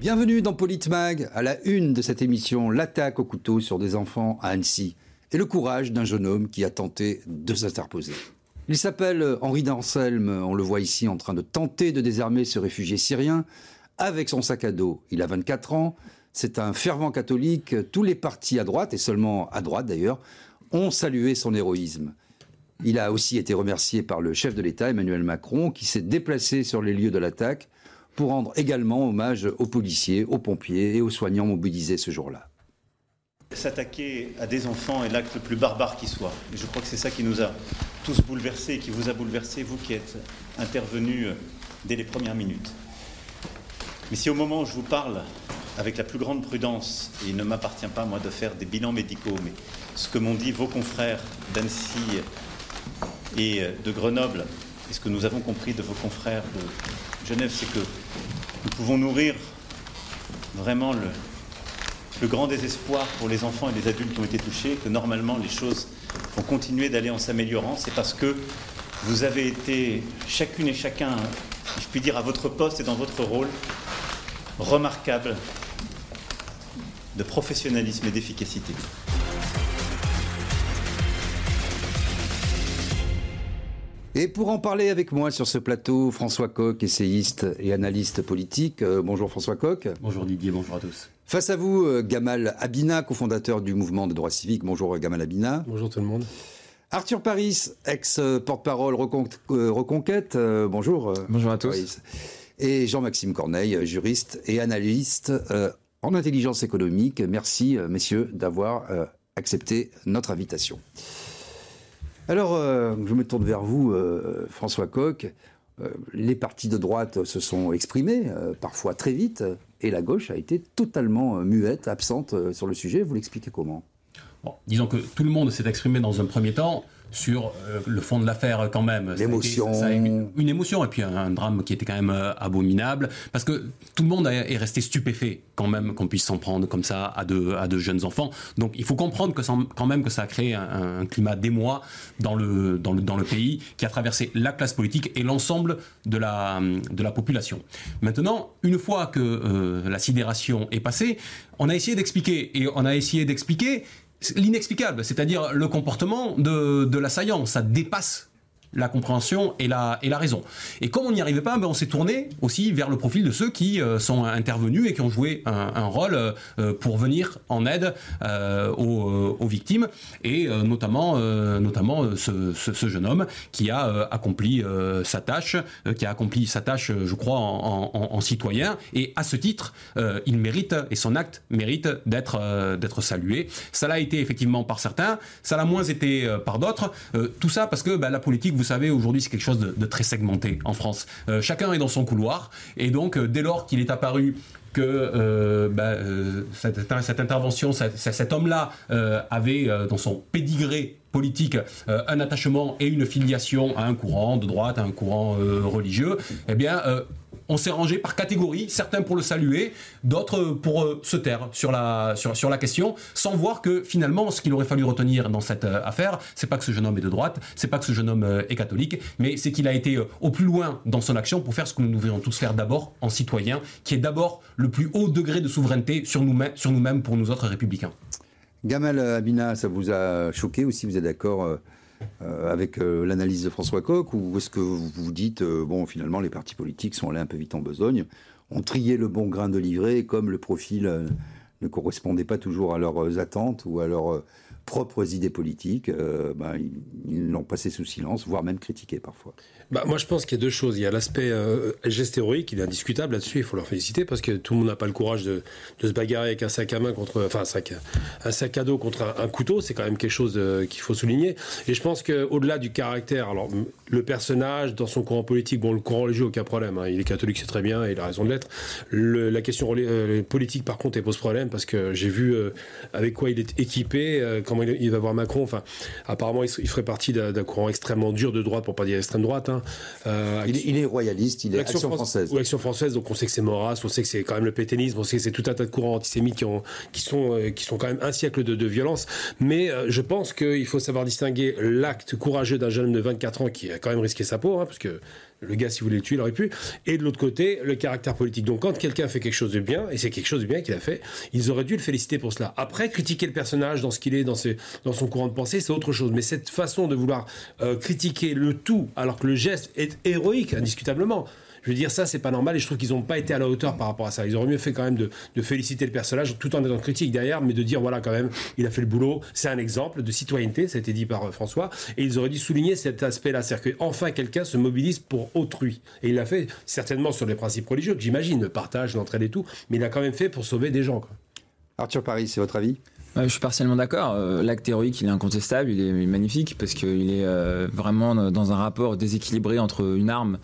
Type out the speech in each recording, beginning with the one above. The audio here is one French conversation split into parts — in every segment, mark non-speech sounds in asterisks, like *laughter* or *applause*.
Bienvenue dans Politmag, à la une de cette émission, l'attaque au couteau sur des enfants à Annecy et le courage d'un jeune homme qui a tenté de s'interposer. Il s'appelle Henri d'Anselme, on le voit ici en train de tenter de désarmer ce réfugié syrien avec son sac à dos. Il a 24 ans, c'est un fervent catholique, tous les partis à droite, et seulement à droite d'ailleurs, ont salué son héroïsme. Il a aussi été remercié par le chef de l'État, Emmanuel Macron, qui s'est déplacé sur les lieux de l'attaque pour rendre également hommage aux policiers, aux pompiers et aux soignants mobilisés ce jour-là. S'attaquer à des enfants est l'acte le plus barbare qui soit. Et je crois que c'est ça qui nous a tous bouleversés, qui vous a bouleversé, vous qui êtes intervenu dès les premières minutes. Mais si au moment où je vous parle, avec la plus grande prudence, et il ne m'appartient pas, moi, de faire des bilans médicaux, mais ce que m'ont dit vos confrères d'Annecy et de Grenoble, et ce que nous avons compris de vos confrères de Genève, c'est que nous pouvons nourrir vraiment le, grand désespoir pour les enfants et les adultes qui ont été touchés, que normalement les choses vont continuer d'aller en s'améliorant. C'est parce que vous avez été chacune et chacun, je puis dire, à votre poste et dans votre rôle, remarquable de professionnalisme et d'efficacité. Et pour en parler avec moi sur ce plateau, François Coq, essayiste et analyste politique. Euh, bonjour François Coq. Bonjour Didier, bonjour à tous. Face à vous, euh, Gamal Abina, cofondateur du mouvement de droit civique. Bonjour euh, Gamal Abina. Bonjour tout le monde. Arthur Paris, ex-porte-parole Reconquête. bonjour. Bonjour à tous. Et Jean-Maxime Corneille, juriste et analyste en intelligence économique. Merci, messieurs, d'avoir accepté notre invitation. Alors, je me tourne vers vous, François Coq. les partis de droite se sont exprimés, parfois très vite, et la gauche a été totalement muette, absente sur le sujet. Vous l'expliquez comment? Disons que tout le monde s'est exprimé dans un premier temps sur euh, le fond de l'affaire quand même. L'émotion. Une, une, émotion et puis un, drame qui était quand même euh, abominable parce que tout le monde est resté stupéfait quand même qu'on puisse s'en prendre comme ça à de, à de jeunes enfants. Donc il faut comprendre que quand même que ça a créé un, un climat d'émoi dans le, dans, le, dans le pays qui a traversé la classe politique et l'ensemble de la, de la population. Maintenant, une fois que euh, la sidération est passée, on a essayé d'expliquer et on a essayé d'expliquer l'inexplicable, c'est-à-dire le comportement de, de l'assaillant. Ça dépasse la compréhension et la, et la raison. Et comme on n'y arrivait pas, ben on s'est tourné aussi vers le profil de ceux qui euh, sont intervenus et qui ont joué un, rôle euh, pour venir en aide euh, aux, aux, victimes, et notamment, notamment ce, ce, jeune homme qui a accompli sa tâche, qui a accompli sa tâche, je crois, en citoyen, et à ce titre, il mérite, et son acte mérite d'être d'être salué. Ça l'a été effectivement par certains, ça l'a moins été par d'autres. tout ça parce que ben, la politique vous savez, aujourd'hui, c'est quelque chose de, très segmenté en France. Euh, chacun est dans son couloir, et donc, euh, dès lors qu'il est apparu que euh, bah, cette, intervention, cet homme-là avait dans son pédigré politique un attachement et une filiation à un courant de droite, à un courant religieux, eh bien, on s'est rangé par catégorie, certains pour le saluer, d'autres pour euh, se taire sur la, question, sans voir que finalement, ce qu'il aurait fallu retenir dans cette euh, affaire, c'est pas que ce jeune homme est de droite, c'est pas que ce jeune homme euh, est catholique, mais c'est qu'il a été au plus loin dans son action pour faire ce que nous devrions tous faire d'abord en citoyen, qui est d'abord le plus haut degré de souveraineté sur nous-mêmes sur nous pour nous autres républicains. Gamal Abina, ça vous a choqué aussi, vous êtes d'accord euh, avec euh, l'analyse de François Coq ou est-ce que vous vous dites, euh, bon, finalement, les partis politiques sont allés un peu vite en besogne, ont trié le bon grain de livret comme le profil ne correspondait pas toujours à leurs attentes ou à leurs propres idées politiques, euh, ben, ils l'ont passé sous silence, voire même critiqué parfois. Bah, moi, je pense qu'il y a deux choses. Il y a l'aspect euh, geste héroïque, il est indiscutable là-dessus, il faut leur féliciter, parce que tout le monde n'a pas le courage de, se bagarrer avec un sac à main contre, enfin, un sac, un sac à dos contre un, un couteau, c'est quand même quelque chose euh, qu'il faut souligner. Et je pense qu'au-delà du caractère, alors, le personnage, dans son courant politique, bon, le courant religieux, aucun problème, hein, il est catholique, c'est très bien, et il a raison de l'être. La question euh, politique, par contre, elle pose problème, parce que j'ai vu avec quoi il est équipé, quand comment il, va voir Macron. Enfin, apparemment, il, ferait partie d'un courant extrêmement dur de droite, pour pas dire extrême droite. Hein. Euh, il, est royaliste, il est Action, française. Ou Action française, donc on sait que c'est Maurras, on sait que c'est quand même le pétainisme, on sait que c'est tout un tas de courants antisémites qui, ont, qui, sont, euh, qui sont quand même un siècle de, violence. Mais euh, je pense qu'il faut savoir distinguer l'acte courageux d'un jeune homme de 24 ans qui quand même risqué sa peau, hein, parce que le gars, si vous le tuer, il aurait pu. Et de l'autre côté, le caractère politique. Donc, quand quelqu'un fait quelque chose de bien, et c'est quelque chose de bien qu'il a fait, ils auraient dû le féliciter pour cela. Après, critiquer le personnage dans ce qu'il est, dans, dans son courant de pensée, c'est autre chose. Mais cette façon de vouloir euh, critiquer le tout, alors que le geste est héroïque, indiscutablement. Je veux dire, ça, c'est pas normal et je trouve qu'ils n'ont pas été à la hauteur par rapport à ça. Ils auraient mieux fait quand même de, féliciter le personnage tout en étant critique derrière, mais de dire, voilà, quand même, il a fait le boulot. C'est un exemple de citoyenneté, ça a été dit par euh, François. Et ils auraient dû souligner cet aspect-là. C'est-à-dire qu'enfin, quelqu'un se mobilise pour autrui. Et il l'a fait certainement sur les principes religieux, que j'imagine, le partage, l'entraide et tout, mais il l'a quand même fait pour sauver des gens. Arthur Paris, c'est votre avis? Je suis partiellement d'accord. Euh, l'acte héroïque, il est incontestable, il est magnifique parce qu'il est euh, vraiment dans un rapport déséquilibré entre une arme,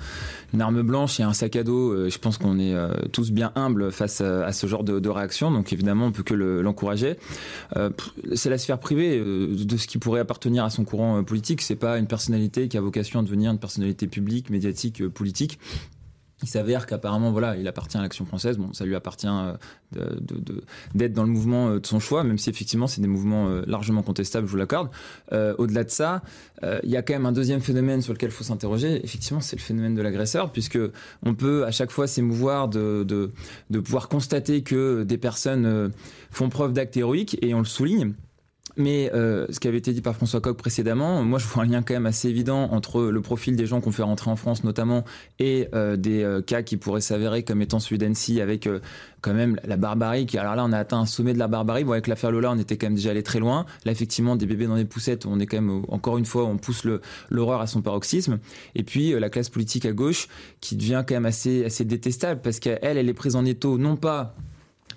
une arme blanche et un sac à dos. Euh, je pense qu'on est tous bien humbles face à, ce genre de, réaction, donc évidemment on peut que l'encourager. c'est la sphère privée de ce qui pourrait appartenir à son courant politique. C'est pas une personnalité qui a vocation à devenir une personnalité publique, médiatique, politique il s'avère qu'apparemment, voilà, il appartient à l'Action française. Bon, ça lui appartient euh, d'être dans le mouvement euh, de son choix, même si effectivement c'est des mouvements euh, largement contestables, je vous l'accorde. Au-delà de ça, il y a quand même un deuxième phénomène sur lequel il faut s'interroger. Effectivement, c'est le phénomène de l'agresseur, puisque on peut à chaque fois s'émouvoir de, pouvoir constater que des personnes font preuve d'actes héroïques, et on le souligne. Mais euh, ce qui avait été dit par François Coq précédemment, moi je vois un lien quand même assez évident entre le profil des gens qu'on fait rentrer en France notamment et euh, des euh, cas qui pourraient s'avérer comme étant celui d'Annecy avec quand même la barbarie. Qui, alors là on a atteint un sommet de la barbarie. Bon, avec l'affaire Lola on était quand même déjà allé très loin. Là effectivement des bébés dans des poussettes, on est quand même encore une fois on pousse l'horreur à son paroxysme. Et puis la classe politique à gauche qui devient quand même assez, assez détestable parce qu'elle elle est prise en étau non pas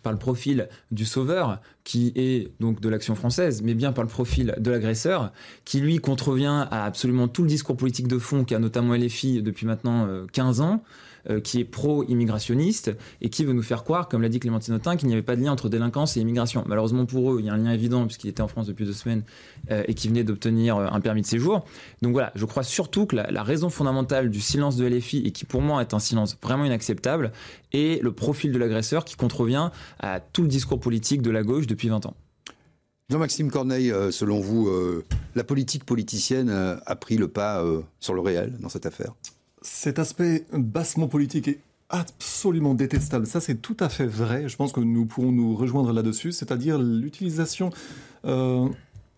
par le profil du sauveur, qui est donc de l'action française, mais bien par le profil de l'agresseur, qui lui contrevient à absolument tout le discours politique de fond qu'a notamment LFI depuis maintenant 15 euh, ans, euh, qui est pro-immigrationniste et qui veut nous faire croire, comme l'a dit Clémentine Autain, qu'il n'y avait pas de lien entre délinquance et immigration. Malheureusement pour eux, il y a un lien évident puisqu'il était en France depuis deux semaines euh, et qui venait d'obtenir euh, un permis de séjour. Donc voilà, je crois surtout que la, raison fondamentale du silence de LFI et qui pour moi est un silence vraiment inacceptable est le profil de l'agresseur qui contrevient à tout le discours politique de la gauche depuis 20 ans. Jean-Maxime Corneille, selon vous, la politique politicienne a pris le pas sur le réel dans cette affaire? Cet aspect bassement politique est absolument détestable. Ça, c'est tout à fait vrai. Je pense que nous pourrons nous rejoindre là-dessus. C'est-à-dire l'utilisation. Euh,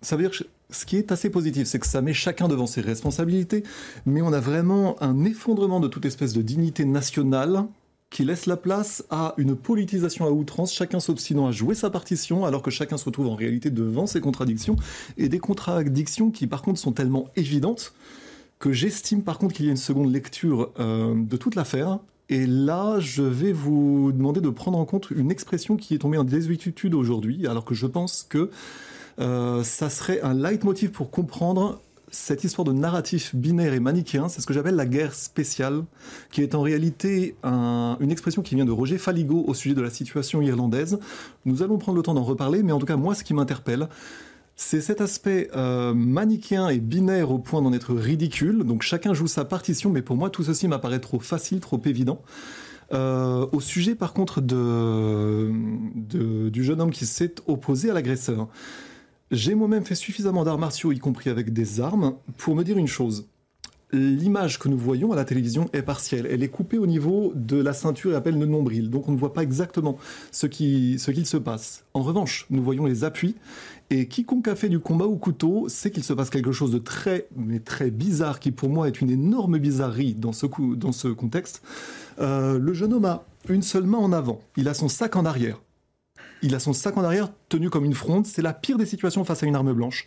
ça veut dire que ce qui est assez positif, c'est que ça met chacun devant ses responsabilités, mais on a vraiment un effondrement de toute espèce de dignité nationale qui laisse la place à une politisation à outrance, chacun s'obstinant à jouer sa partition, alors que chacun se retrouve en réalité devant ses contradictions, et des contradictions qui par contre sont tellement évidentes que j'estime par contre qu'il y a une seconde lecture euh, de toute l'affaire. Et là, je vais vous demander de prendre en compte une expression qui est tombée en désuétude aujourd'hui, alors que je pense que euh, ça serait un leitmotiv pour comprendre cette histoire de narratif binaire et manichéen, c'est ce que j'appelle la guerre spéciale, qui est en réalité une expression qui vient de Roger Faligo au sujet de la situation irlandaise. Nous allons prendre le temps d'en reparler, mais en tout cas, moi, ce qui m'interpelle, c'est cet aspect euh, manichéen et binaire au point d'en être ridicule. Donc chacun joue sa partition, mais pour moi tout ceci m'apparaît trop facile, trop évident. Euh, au sujet par contre du jeune homme qui s'est opposé à l'agresseur, j'ai moi-même fait suffisamment d'arts martiaux, y compris avec des armes, pour me dire une chose. L'image que nous voyons à la télévision est partielle. Elle est coupée au niveau de la ceinture et appelle le nombril. Donc on ne voit pas exactement ce qui, ce qu'il se passe. En revanche, nous voyons les appuis et quiconque a fait du combat au couteau sait qu'il se passe quelque chose de très, mais très bizarre, qui pour moi est une énorme bizarrerie dans ce, coup, dans ce contexte. Euh, le jeune homme a une seule main en avant, il a son sac en arrière. Il a son sac en arrière tenu comme une fronde. C'est la pire des situations face à une arme blanche.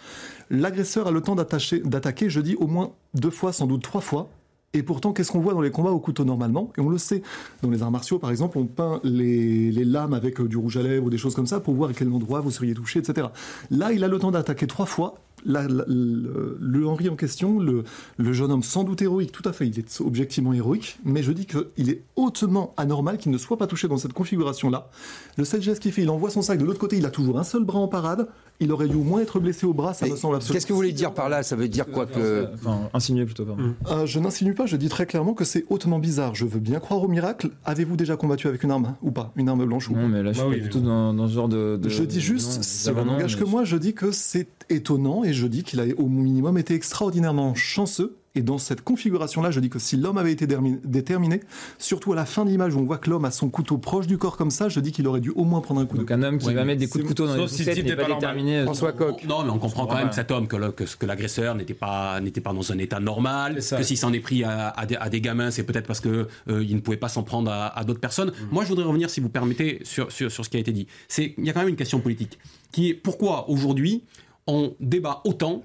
L'agresseur a le temps d'attaquer, je dis, au moins deux fois, sans doute trois fois. Et pourtant, qu'est-ce qu'on voit dans les combats au couteau normalement? Et on le sait. Dans les arts martiaux, par exemple, on peint les, lames avec euh, du rouge à lèvres ou des choses comme ça pour voir à quel endroit vous seriez touché, etc. Là, il a le temps d'attaquer trois fois. Le, Henri en question, le, jeune homme sans doute héroïque, tout à fait, il est objectivement héroïque, mais je dis qu'il est hautement anormal qu'il ne soit pas touché dans cette configuration-là. Le seul geste qu'il fait, il envoie son sac de l'autre côté, il a toujours un seul bras en parade, il aurait dû au moins être blessé au bras, ça me semble absolument. Qu'est-ce que vous voulez dire par là? Ça veut dire quoi que. Enfin, insinuer plutôt, pardon. Euh, je n'insinue pas, je dis très clairement que c'est hautement bizarre. Je veux bien croire au miracle. Avez-vous déjà combattu avec une arme ou pas? Une arme blanche ou Non, mais là, je Bah suis oui, plutôt dans, dans ce genre de. de- Je dis juste, le d'abandon, langage que moi, je dis que c'est étonnant et je dis qu'il a au minimum été extraordinairement chanceux. Et dans cette configuration-là, je dis que si l'homme avait été déterminé, surtout à la fin de l'image où on voit que l'homme a son couteau proche du corps comme ça, je dis qu'il aurait dû au moins prendre un coup de Donc un homme qui Ouais, va mettre des coups de couteau dans les si n'est pas déterminé. François Coq. Non, mais on comprend quand même cet homme que, le- que, que l'agresseur n'était pas n'était pas dans un état normal, que s'il s'en est pris à, à des, à des gamins, c'est peut-être parce que euh, il ne pouvait pas s'en prendre à, à d'autres personnes. Mm. Moi, je voudrais revenir, si vous permettez, sur, sur, sur ce qui a été dit. C'est il y a quand même une question politique qui est pourquoi aujourd'hui on débat autant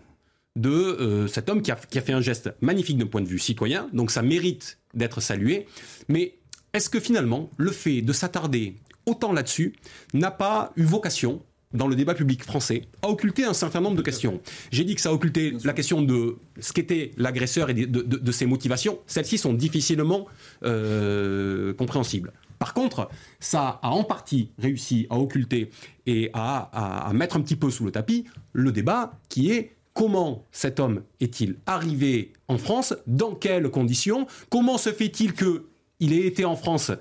de euh, cet homme qui a, qui a fait un geste magnifique d'un point de vue citoyen, donc ça mérite d'être salué. Mais est-ce que finalement, le fait de s'attarder autant là-dessus n'a pas eu vocation dans le débat public français, à occulter un certain nombre de questions? J'ai dit que ça a occulté la question de ce qu'était l'agresseur et de, de- de ses motivations. Celles-ci sont difficilement euh, compréhensibles. Par contre, ça a en partie réussi à occulter et à, à- à mettre un petit peu sous le tapis le débat qui est comment cet homme est-il arrivé en France, dans quelles conditions, comment se fait-il qu'il ait été en France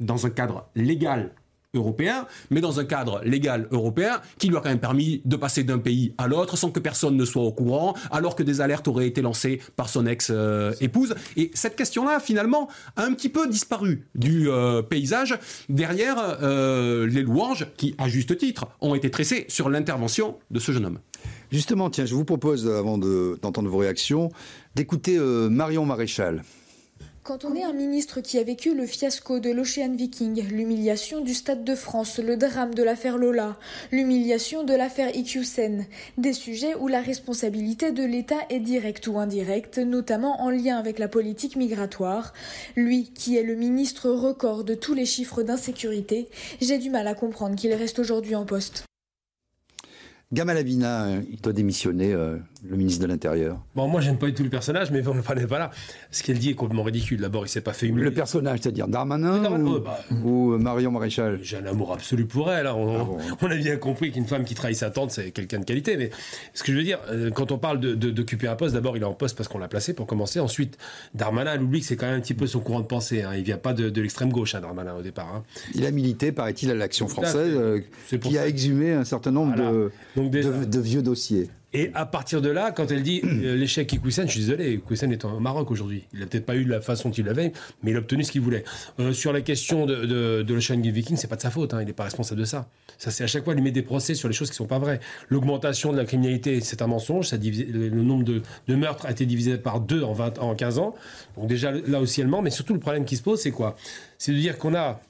dans un cadre légal européen, mais dans un cadre légal européen qui lui a quand même permis de passer d'un pays à l'autre sans que personne ne soit au courant, alors que des alertes auraient été lancées par son ex-épouse. Et cette question-là, finalement, a un petit peu disparu du euh, paysage derrière euh, les louanges qui, à juste titre, ont été tressées sur l'intervention de ce jeune homme. Justement, tiens, je vous propose, avant de- d'entendre vos réactions, d'écouter euh, Marion Maréchal. Quand on est un ministre qui a vécu le fiasco de l'Ocean Viking, l'humiliation du Stade de France, le drame de l'affaire Lola, l'humiliation de l'affaire IQSEN, des sujets où la responsabilité de l'État est directe ou indirecte, notamment en lien avec la politique migratoire, lui qui est le ministre record de tous les chiffres d'insécurité, j'ai du mal à comprendre qu'il reste aujourd'hui en poste. Gamal Abina, euh, il doit démissionner, euh, le ministre de l'Intérieur. Bon, moi, j'aime pas du tout le personnage, mais on n'est pas là. Ce qu'elle dit est complètement ridicule. D'abord, il s'est pas fait humilier. Le personnage, c'est-à-dire Darmanin Darmanin, ou, ouais, bah. ou, euh, Marion Maréchal? J'ai un amour absolu pour elle. hein. On, Ah bon. on a bien compris qu'une femme qui trahit sa tante, c'est quelqu'un de qualité. Mais ce que je veux dire, euh, quand on parle de- de- d'occuper un poste, d'abord, il est en poste parce qu'on l'a placé pour commencer. Ensuite, Darmanin, elle oublie que c'est quand même un petit peu son courant de pensée. Hein. Il vient pas de, de l'extrême gauche, hein, Darmanin, au départ. hein. Il a milité, paraît-il, à l'Action française, euh, qui ça. a exhumé un certain nombre Voilà. de, Donc déjà, de- de vieux dossiers. Et à partir de là, quand elle dit euh, l'échec Iqwisen, je suis désolé, Iqwisen est au Maroc aujourd'hui. Il n'a peut-être pas eu la façon qu'il l'avait, mais il a obtenu ce qu'il voulait. Euh, sur la question de, de, de Viking, c'est pas de sa faute, hein, il n'est pas responsable de ça. Ça, c'est à chaque fois, il met des procès sur les choses qui sont pas vraies. L'augmentation de la criminalité, c'est un mensonge. Ça divise- le, nombre de, de meurtres a été divisé par deux en, 20, en 15 ans. Donc déjà, là aussi, elle ment. Mais surtout, le problème qui se pose, c'est quoi? C'est de dire qu'on a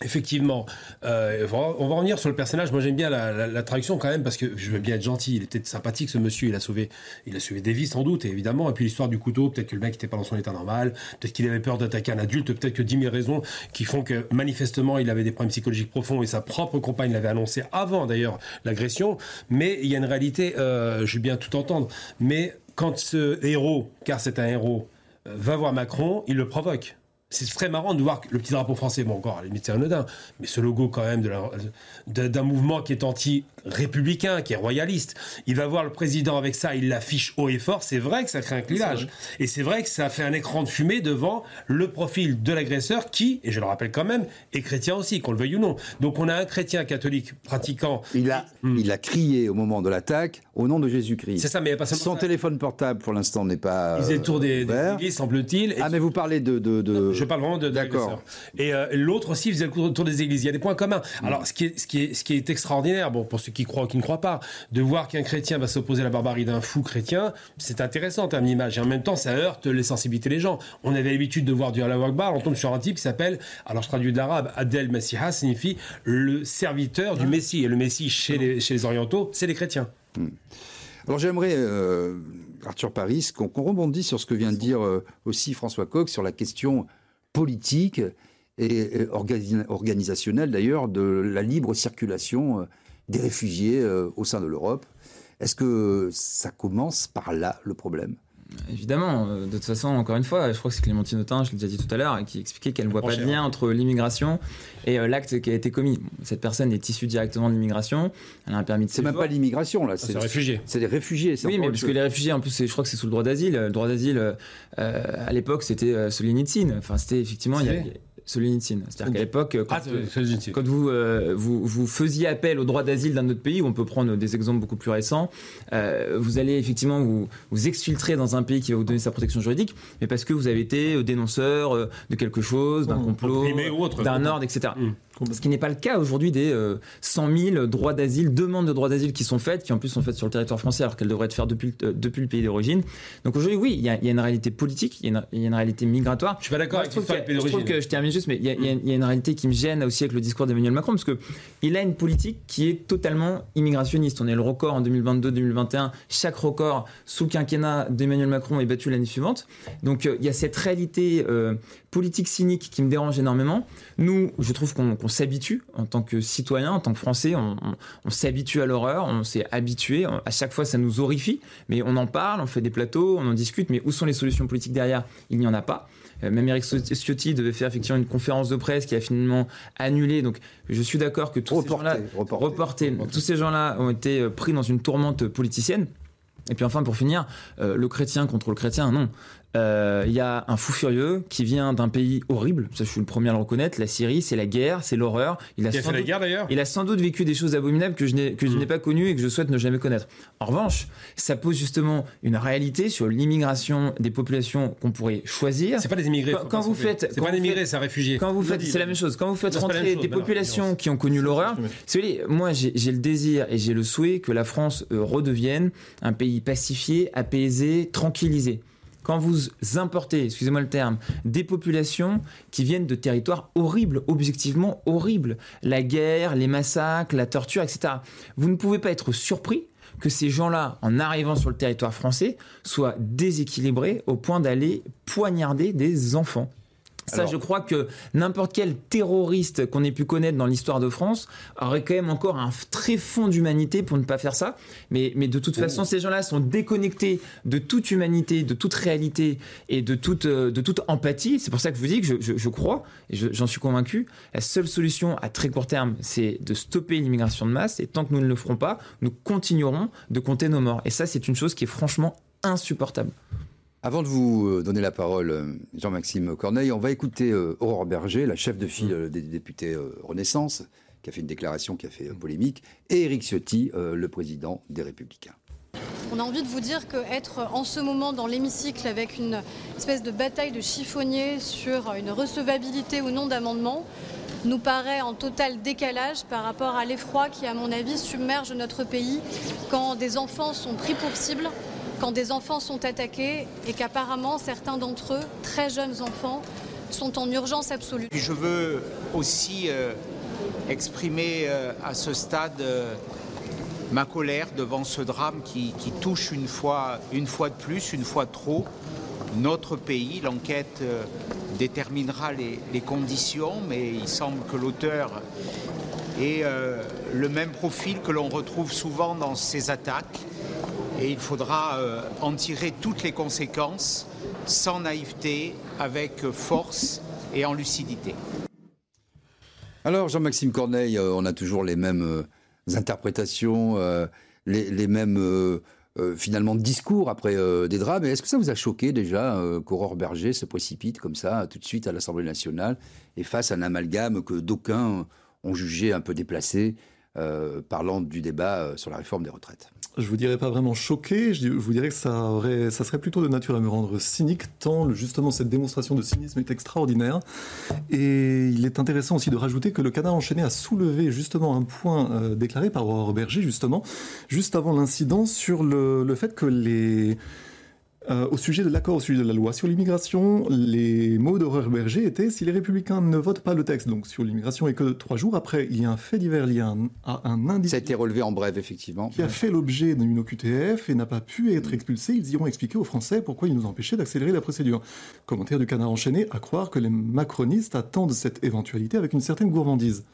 Effectivement, euh, on va- revenir sur le personnage. Moi, j'aime bien la, traduction quand même parce que je veux bien être gentil. Il était sympathique, ce monsieur. Il a sauvé, il a sauvé des vies sans doute, évidemment. Et puis l'histoire du couteau, peut-être que le mec n'était pas dans son état normal, peut-être qu'il avait peur d'attaquer un adulte, peut-être que 10 000 raisons qui font que manifestement il avait des problèmes psychologiques profonds et sa propre compagne l'avait annoncé avant d'ailleurs l'agression. Mais il y a une réalité, euh, je veux bien tout entendre. Mais quand ce héros, car c'est un héros, euh, va voir Macron, il le provoque. C'est très marrant de voir que le petit drapeau français, bon encore, à la limite c'est anodin, mais ce logo quand même d'un mouvement qui est anti-républicain, qui est royaliste, il va voir le président avec ça, il l'affiche haut et fort, c'est vrai que ça crée un clivage. Et c'est vrai que ça fait un écran de fumée devant le profil de l'agresseur qui, et je le rappelle quand même, est chrétien aussi, qu'on le veuille ou non. Donc on a un chrétien catholique pratiquant, Il a, il a crié au moment de l'attaque au nom de Jésus-Christ. C'est ça, mais il n'y a pas seulement Son ça. téléphone portable, pour l'instant, n'est pas. Il faisait le tour des, des semble-t-il. et Ah, mais vous parlez de. de, de- Je parle vraiment de, D'accord. Et euh, l'autre aussi faisait le tour des églises. Il y a des points communs. Mm. Alors, ce qui, est, ce, qui est, ce qui est extraordinaire, bon, pour ceux qui croient ou qui ne croient pas, de voir qu'un chrétien va s'opposer à la barbarie d'un fou chrétien, c'est intéressant en termes d'image. Et en même temps, ça heurte les sensibilités des gens. On avait l'habitude de voir du Allah Akbar, on tombe sur un type qui s'appelle, alors je traduis de l'arabe, Adel Messiha, signifie le serviteur Ah. du Messie. Et le Messie, chez les, chez les orientaux, c'est les chrétiens. Alors j'aimerais, euh, Arthur Paris, qu'on qu'on rebondisse sur ce que vient de dire euh, aussi François Coq sur la question politique et, et organi- organisationnelle d'ailleurs de la libre circulation euh, des réfugiés euh, au sein de l'Europe. Est-ce que ça commence par là le problème? Évidemment, euh, de toute façon, encore une fois, je crois que c'est Clémentine Autain, je l'ai déjà dit tout à l'heure, qui expliquait qu'elle ne voit pas de lien entre l'immigration et euh, l'acte qui a été commis. Cette personne est issue directement de l'immigration, elle a un permis de C'est même pas l'immigration, là. C'est les réfugiés. C'est les réfugiés. Oui, mais parce que les réfugiés, en plus, je crois que c'est sous le droit d'asile. Le droit d'asile, euh, à l'époque, c'était euh, Solzhenitsyn. Enfin, c'était effectivement. Il y a, C'est-à-dire qu'à l'époque, quand, Ah, quand vous, euh, vous, vous faisiez appel au droit d'asile d'un autre pays, on peut prendre des exemples beaucoup plus récents, euh, vous allez effectivement vous, vous exfiltrer dans un pays qui va vous donner sa protection juridique, mais parce que vous avez été euh, dénonceur de quelque chose, d'un complot, ou autre. d'un ordre, etc. Ce qui n'est pas le cas aujourd'hui des euh, 100 000 droits d'asile, demandes de droits d'asile qui sont faites, qui en plus sont faites sur le territoire français alors qu'elles devraient être faites depuis, le- euh, depuis le pays d'origine. Donc aujourd'hui, oui, il y, a, il y a une réalité politique, il y a une, il y a une réalité migratoire. Je suis pas d'accord avec que- pays je trouve d'origine. que je termine juste, mais il y, a, il y a- il y a une réalité qui me gêne aussi avec le discours d'Emmanuel Macron, parce que il a une politique qui est totalement immigrationniste. On est le record en 2022-2021. Chaque record sous le quinquennat d'Emmanuel Macron est battu l'année suivante. Donc euh, il y a cette réalité euh, politique cynique qui me dérange énormément. Nous, je trouve qu'on s'habitue en tant que citoyen, en tant que Français, on, s'habitue à l'horreur, on s'est habitué. À chaque fois, ça nous horrifie, mais on en parle, on fait des plateaux, on en discute. Mais où sont les solutions politiques derrière? Il n'y en a pas. Euh, Même Eric Ciotti devait faire effectivement une conférence de presse qui a finalement annulé. Donc, je suis d'accord que tous ces Reporté, gens-là, reporté. reportés, tous ces gens-là ont été euh, pris dans une tourmente politicienne. Et puis enfin, pour finir, euh, le chrétien contre le chrétien, non. Euh, Il y a un fou furieux qui vient d'un pays horrible, ça je suis le premier à le reconnaître, la Syrie, c'est la guerre, c'est l'horreur. Il a sans fait la doute- guerre d'ailleurs il a sans doute vécu des choses abominables que je n'ai que je n'ai pas connues et que je souhaite ne jamais connaître. En revanche, ça pose justement une réalité sur l'immigration des populations qu'on pourrait choisir. C'est pas des immigrés. Quand- vous faites- C'est pas des immigrés, c'est un réfugié. Quand vous faites, c'est la même chose. Quand vous faites c'est rentrer des populations qui ont connu l'horreur, voulez, moi j'ai j'ai le désir et j'ai le souhait que la France euh, redevienne un pays pacifié, apaisé, tranquillisé. Quand vous importez, excusez-moi le terme, des populations qui viennent de territoires horribles, objectivement horribles, la guerre, les massacres, la torture, etc., vous ne pouvez pas être surpris que ces gens-là, en arrivant sur le territoire français, soient déséquilibrés au point d'aller poignarder des enfants. Ça, Alors- je crois que n'importe quel terroriste qu'on ait pu connaître dans l'histoire de France aurait quand même encore un très fond d'humanité pour ne pas faire ça. Mais, mais de toute façon, ces gens-là sont déconnectés de toute humanité, de toute réalité et de toute, euh, de toute empathie. C'est pour ça que je vous dis que je, je- je crois, et je- j'en suis convaincu, la seule solution à très court terme, c'est de stopper l'immigration de masse. Et tant que nous ne le ferons pas, nous continuerons de compter nos morts. Et ça, c'est une chose qui est franchement insupportable. Avant de vous euh, donner la parole, euh, Jean-Maxime Corneille, on va écouter euh, Aurore Berger, la chef de file euh, des députés euh, Renaissance, qui a fait une déclaration qui a fait euh, polémique, et Éric Ciotti, euh, le président des Républicains. On a envie de vous dire qu'être en ce moment dans l'hémicycle avec une espèce de bataille de chiffonniers sur une recevabilité ou non d'amendement nous paraît en total décalage par rapport à l'effroi qui, à mon avis, submerge notre pays quand des enfants sont pris pour cible, quand des enfants sont attaqués et qu'apparemment certains d'entre eux, très jeunes enfants, sont en urgence absolue. Je veux aussi euh, exprimer euh, à ce stade euh, ma colère devant ce drame qui, touche une fois, de plus, une fois trop, notre pays. L'enquête déterminera les, conditions, mais il semble que l'auteur ait le même profil que l'on retrouve souvent dans ces attaques. Et il faudra euh, en tirer toutes les conséquences sans naïveté, avec force et en lucidité. Alors, Jean-Maxime Corneille, euh, on a toujours les mêmes euh, interprétations, les, mêmes, finalement, discours après des drames. Est-ce que ça vous a choqué déjà qu'Aurore Berger se précipite comme ça, tout de suite à l'Assemblée nationale, et face à un amalgame que d'aucuns ont jugé un peu déplacé, parlant du débat sur la réforme des retraites? Je vous dirais pas vraiment choqué, je, vous dirais que ça, aurait, serait plutôt de nature à me rendre cynique, tant justement cette démonstration de cynisme est extraordinaire. Et il est intéressant aussi de rajouter que le canard enchaîné a soulevé justement un point euh, déclaré par Aurore Berger, justement, juste avant l'incident, sur le fait que les. Euh, au sujet de l'accord au sujet de la loi sur l'immigration, les mots d'Aurore Berger étaient si les républicains ne votent pas le texte, donc sur l'immigration, et que trois jours après, il y a un fait divers lié à un, à un individu Ça a été relevé en bref, effectivement. qui a fait l'objet d'une OQTF et n'a pas pu être expulsé, ils iront expliquer aux Français pourquoi ils nous empêchaient d'accélérer la procédure. Commentaire du canard enchaîné, à croire que les macronistes attendent cette éventualité avec une certaine gourmandise.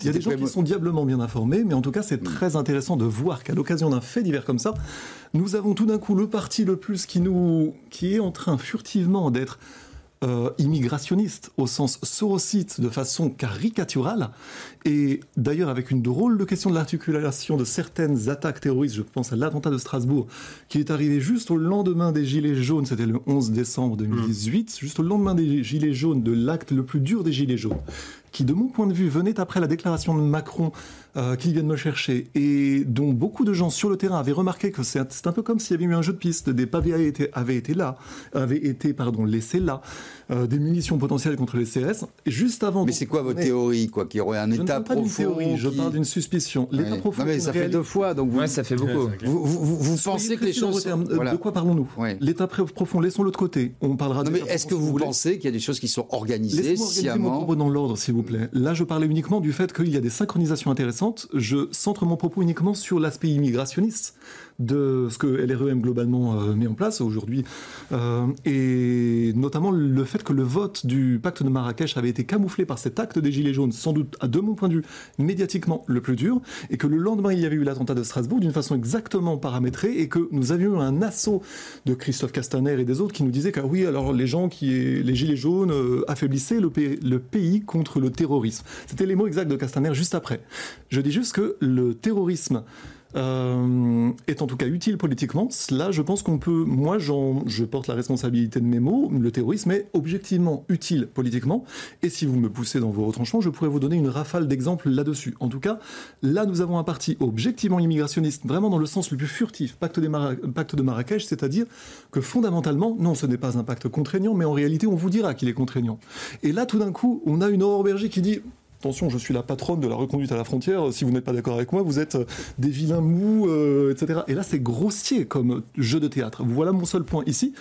Il y a des gens qui sont diablement bien informés, mais en tout cas, c'est très intéressant de voir qu'à l'occasion d'un fait divers comme ça, nous avons tout d'un coup le parti le plus qui nous, qui est en train furtivement d'être euh, immigrationniste au sens sorosite de façon caricaturale. Et d'ailleurs avec une drôle de question de l'articulation de certaines attaques terroristes, je pense à l'attentat de Strasbourg qui est arrivé juste au lendemain des Gilets jaunes, c'était le 11 décembre 2018, juste au lendemain des Gilets jaunes, de l'acte le plus dur des Gilets jaunes, qui de mon point de vue venait après la déclaration de Macron euh, qui viennent me chercher et dont beaucoup de gens sur le terrain avaient remarqué que c'est un peu comme s'il y avait eu un jeu de piste, des pavés avaient été, avaient été là, avaient été pardon laissés là, euh, des munitions potentielles contre les CRS. juste avant. Mais c'est quoi votre théorie quoi Qu'il y aurait un je état profond. Théorie, Je parle d'une suspicion. L'état profond. Non mais ça fait deux fois donc. Vous... Ouais, ça fait beaucoup. Vous, vous, vous pensez que les choses. Sont... Voilà. De quoi parlons-nous? L'état profond. Laissons l'autre côté. On parlera. Non mais est-ce que vous pensez qu'il y a des choses qui sont organisées sciemment mon dans l'ordre, s'il vous Là, je parlais uniquement du fait qu'il y a des synchronisations intéressantes. Je centre mon propos uniquement sur l'aspect immigrationniste de ce que LREM globalement euh, met en place aujourd'hui, euh, et notamment le fait que le vote du pacte de Marrakech avait été camouflé par cet acte des Gilets jaunes, sans doute, à de mon point de vue, médiatiquement le plus dur, et que le lendemain il y avait eu l'attentat de Strasbourg d'une façon exactement paramétrée, et que nous avions un assaut de Christophe Castaner et des autres qui nous disaient que oui, alors les gens qui, les Gilets jaunes euh, affaiblissaient le, le pays contre le terrorisme. C'était les mots exacts de Castaner juste après. Je dis juste que le terrorisme euh, est en tout cas utile politiquement. Là, je pense qu'on peut, moi, je porte la responsabilité de mes mots. Le terrorisme est objectivement utile politiquement. Et si vous me poussez dans vos retranchements, je pourrais vous donner une rafale d'exemples là-dessus. En tout cas, là, nous avons un parti objectivement immigrationniste, vraiment dans le sens le plus furtif, pacte de Marrakech, c'est-à-dire que fondamentalement, non, ce n'est pas un pacte contraignant, mais en réalité, on vous dira qu'il est contraignant. Et là, tout d'un coup, on a une Aurore Berger qui dit attention, je suis la patronne de la reconduite à la frontière, si vous n'êtes pas d'accord avec moi, vous êtes euh, des vilains mous, euh, etc. Et là, c'est grossier comme jeu de théâtre. Voilà mon seul point ici.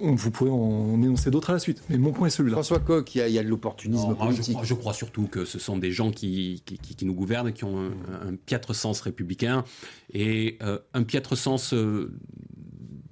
Vous pouvez en énoncer d'autres à la suite, mais mon point est celui-là. François Coq, il y a, de l'opportunisme politique. Je crois, surtout que ce sont des gens qui, qui, nous gouvernent, qui ont un, piètre sens républicain et euh, un piètre sens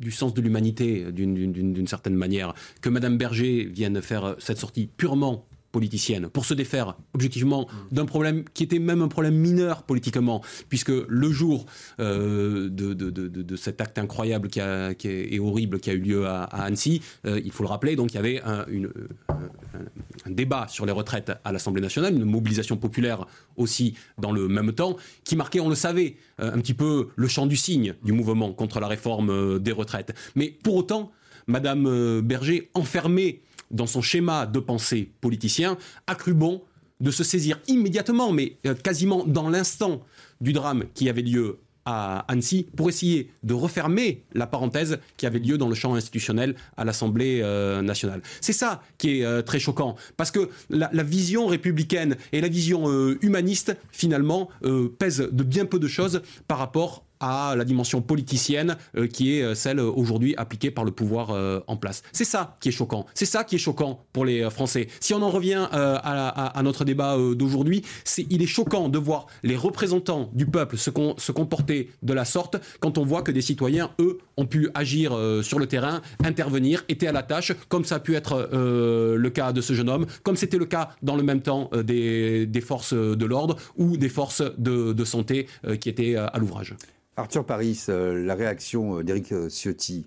du sens de l'humanité d'une certaine manière. Que Madame Berger vienne faire cette sortie purement politicienne pour se défaire objectivement d'un problème qui était même un problème mineur politiquement, puisque le jour euh, de, de, de, de, cet acte incroyable qui, a, qui est, et horrible qui a eu lieu à, Annecy, euh, il faut le rappeler, donc il y avait un, une, un, débat sur les retraites à l'Assemblée nationale, une mobilisation populaire aussi dans le même temps, qui marquait, on le savait, euh, un petit peu le champ du signe du mouvement contre la réforme des retraites. Mais pour autant, Madame Berger, enfermée dans son schéma de pensée politicien, a cru bon de se saisir immédiatement, mais euh, quasiment dans l'instant du drame qui avait lieu à Annecy pour essayer de refermer la parenthèse qui avait lieu dans le champ institutionnel à l'Assemblée euh, nationale. C'est ça qui est euh, très choquant, parce que la, vision républicaine et la vision humaniste, finalement, pèsent de bien peu de choses par rapport à la dimension politicienne euh, qui est euh, celle euh, aujourd'hui appliquée par le pouvoir en place. C'est ça qui est choquant. C'est ça qui est choquant pour les Français. Si on en revient à, notre débat d'aujourd'hui, il est choquant de voir les représentants du peuple se, comporter de la sorte quand on voit que des citoyens, eux, ont pu agir sur le terrain, intervenir, étaient à la tâche, comme ça a pu être le cas de ce jeune homme, comme c'était le cas dans le même temps des, forces de l'ordre ou des forces de santé qui étaient à l'ouvrage. Arthur Paris, euh, la réaction euh, d'Éric euh, Ciotti,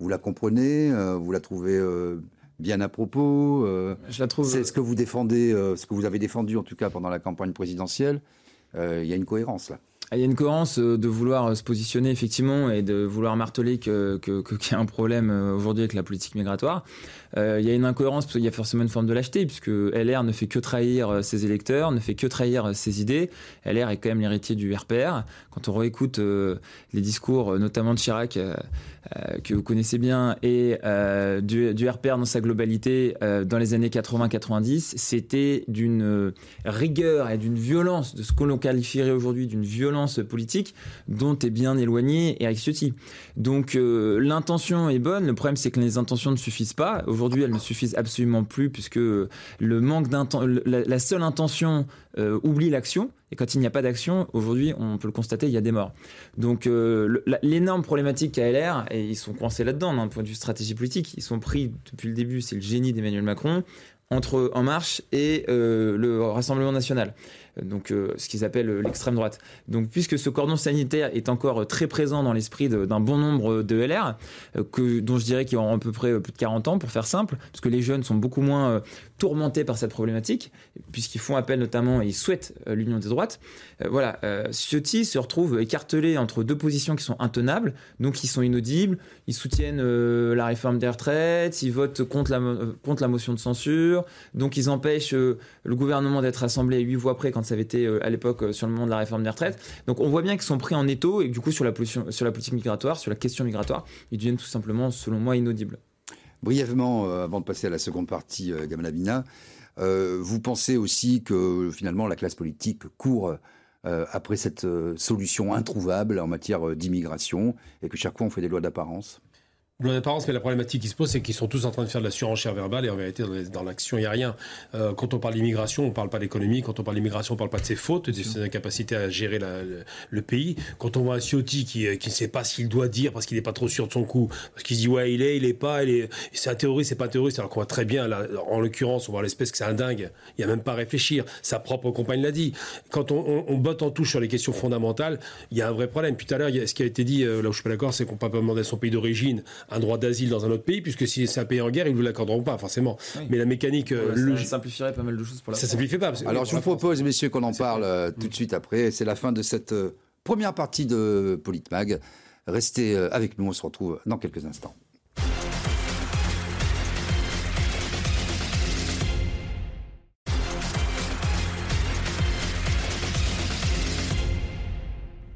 vous la comprenez Vous la trouvez bien à propos Je la trouve. C'est ce que vous défendez, ce que vous avez défendu en tout cas pendant la campagne présidentielle. Il y a une cohérence là. Il y a une cohérence de vouloir se positionner effectivement et de vouloir marteler qu'il que, y a un problème aujourd'hui avec la politique migratoire. il y a une incohérence parce qu'il y a forcément une forme de lâcheté puisque LR ne fait que trahir ses électeurs, ne fait que trahir ses idées. LR est quand même l'héritier du RPR. Quand on réécoute euh, les discours, euh, notamment de Chirac, euh, que vous connaissez bien, et du, du, RPR dans sa globalité dans les années 80-90, c'était d'une rigueur et d'une violence, de ce qu'on qualifierait aujourd'hui d'une violence politique, dont est bien éloigné Eric Ciotti. Donc l'intention est bonne, le problème c'est que les intentions ne suffisent pas. Aujourd'hui, elles ne suffisent absolument plus, puisque le manque d'intention, la, seule intention oublie l'action. Et quand il n'y a pas d'action, aujourd'hui, on peut le constater, il y a des morts. Donc euh, l'énorme problématique qu'a LR, et ils sont coincés là-dedans d'un point de vue stratégie politique, ils sont pris depuis le début, c'est le génie d'Emmanuel Macron, entre En Marche et euh, le Rassemblement national. Donc ce qu'ils appellent l'extrême droite. Donc puisque ce cordon sanitaire est encore très présent dans l'esprit d'un bon nombre de LR, dont je dirais qu'ils ont à peu près plus de 40 ans, pour faire simple, parce que les jeunes sont beaucoup moins tourmentés par cette problématique, puisqu'ils font appel notamment, et ils souhaitent l'union des droites. voilà, Ciotti se retrouve écartelé entre deux positions qui sont intenables, donc qui sont inaudibles. Ils soutiennent la réforme des retraites, ils votent contre la, contre la motion de censure, donc ils empêchent le gouvernement d'être assemblé à huit voix près quand ça avait été à l'époque sur le moment de la réforme des retraites. Donc on voit bien qu'ils sont pris en étau et du coup sur la, politique migratoire, sur la question migratoire, ils deviennent tout simplement, selon moi, inaudibles. Brièvement, euh, avant de passer à la seconde partie, euh, Gamalabina, euh, vous pensez aussi que finalement la classe politique court après cette solution introuvable en matière d'immigration et que chaque fois on fait des lois d'apparence? L'apparence, mais la problématique qui se pose, c'est qu'ils sont tous en train de faire de la surenchère verbale et en vérité, dans l'action, il n'y a rien. Euh, quand on parle d'immigration, on ne parle pas d'économie. Quand on parle d'immigration, on ne parle pas de ses fautes, de ses incapacités à gérer le, pays. Quand on voit un Ciotti qui ne sait pas ce qu'il doit dire parce qu'il n'est pas trop sûr de son coup, parce qu'il dit ouais, il est, il est pas, c'est un terroriste, c'est pas un terroriste, alors qu'on voit très bien, là, en l'occurrence, on voit l'espèce que c'est un dingue. Il n'y a même pas à réfléchir. Sa propre compagne l'a dit. Quand on, on, botte en touche sur les questions fondamentales, il y a un vrai problème. Puis tout à l'heure, ce qui a été dit, euh, là où je suis pas d'accord, c'est qu'on ne peut pas demander à son pays d'origine un droit d'asile dans un autre pays, puisque si c'est un pays en guerre, ils ne vous l'accorderont pas, forcément. Mais la mécanique. Euh, ça simplifierait pas mal de choses pour la Ça simplifie pas. Alors je vous propose, messieurs, qu'on en parle euh, tout de suite après. C'est la fin de cette euh, première partie de Politmag. Restez avec nous, on se retrouve dans quelques instants.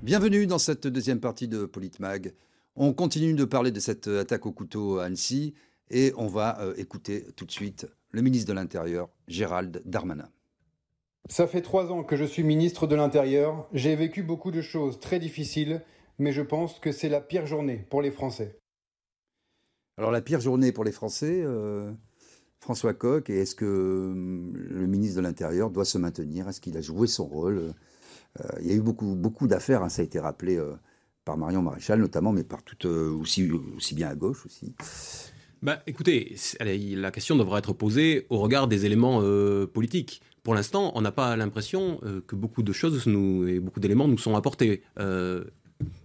Bienvenue dans cette deuxième partie de Politmag. On continue de parler de cette attaque au couteau à Annecy et on va euh, écouter tout de suite le ministre de l'Intérieur, Gérald Darmanin. Ça fait trois ans que je suis ministre de l'Intérieur. J'ai vécu beaucoup de choses très difficiles, mais je pense que c'est la pire journée pour les Français. Alors la pire journée pour les Français, euh, François Coq, est-ce que hum, le ministre de l'Intérieur doit se maintenir? Est-ce qu'il a joué son rôle? Euh, Il y a eu beaucoup, beaucoup d'affaires, hein, ça a été rappelé par Marion Maréchal notamment, mais par tout, euh, aussi, bien à gauche aussi. Bah, écoutez, la question devra être posée au regard des éléments euh, politiques. Pour l'instant, on n'a pas l'impression euh, que beaucoup de choses et beaucoup d'éléments nous sont apportés.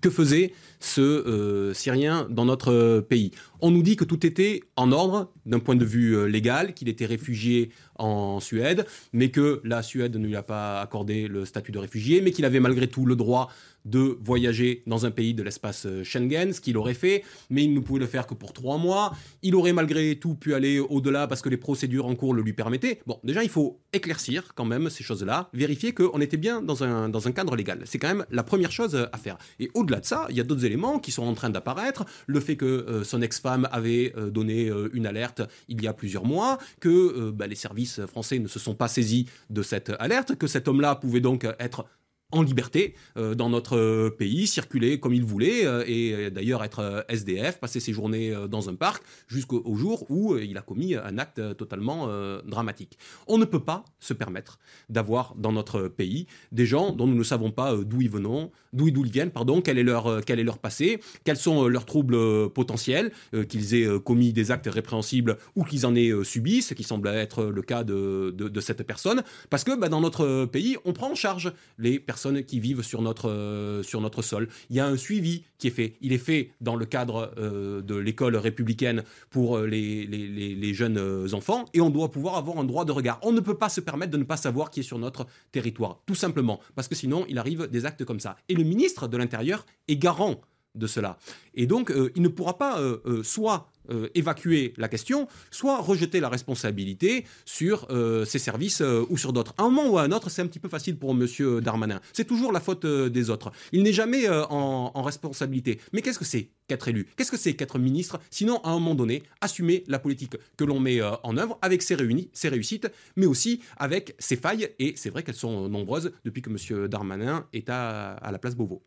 que faisait ce Syrien dans notre pays? On nous dit que tout était en ordre d'un point de vue légal, qu'il était réfugié en Suède, mais que la Suède ne lui a pas accordé le statut de réfugié, mais qu'il avait malgré tout le droit de voyager dans un pays de l'espace euh, Schengen, ce qu'il aurait fait, mais il ne pouvait le faire que pour trois mois. Il aurait malgré tout pu aller au-delà parce que les procédures en cours le lui permettaient. Bon, déjà, il faut éclaircir quand même ces choses-là, vérifier qu'on était bien dans un, dans un cadre légal. C'est quand même la première chose à faire. Et au-delà de ça, il y a d'autres éléments qui sont en train d'apparaître. Le fait que euh, son ex-femme avait euh, donné une alerte il y a plusieurs mois, que bah, les services français ne se sont pas saisis de cette alerte, que cet homme-là pouvait donc être en liberté euh, dans notre euh, pays, circuler comme il voulait euh, et d'ailleurs être SDF, passer ses journées dans un parc jusqu'au jour où il a commis un acte totalement dramatique. On ne peut pas se permettre d'avoir dans notre pays des gens dont nous ne savons pas d'où ils viennent, d'où ils viennent, pardon, quel est leur passé, quels sont leurs troubles potentiels, qu'ils aient commis des actes répréhensibles ou qu'ils en aient subi, ce qui semble être le cas de, de, cette personne, parce que bah, dans notre pays, on prend en charge les personnes qui vivent sur notre, euh, sur notre sol. Il y a un suivi qui est fait. Il est fait dans le cadre euh, de l'école républicaine pour euh, les, les, les, jeunes enfants et on doit pouvoir avoir un droit de regard. On ne peut pas se permettre de ne pas savoir qui est sur notre territoire, tout simplement, parce que sinon il arrive des actes comme ça. Et le ministre de l'Intérieur est garant de cela. Et donc, il ne pourra pas soit euh, évacuer la question, soit rejeter la responsabilité sur euh, ses services euh, ou sur d'autres. À un moment ou à un autre, c'est un petit peu facile pour M. Darmanin. C'est toujours la faute des autres. Il n'est jamais en, responsabilité. Mais qu'est-ce que c'est qu'être élu? Qu'est-ce que c'est qu'être ministre? Sinon, à un moment donné, assumer la politique que l'on met en œuvre avec ses, réunis, ses réussites, mais aussi avec ses failles. Et c'est vrai qu'elles sont nombreuses depuis que M. Darmanin est à, à la place Beauvau.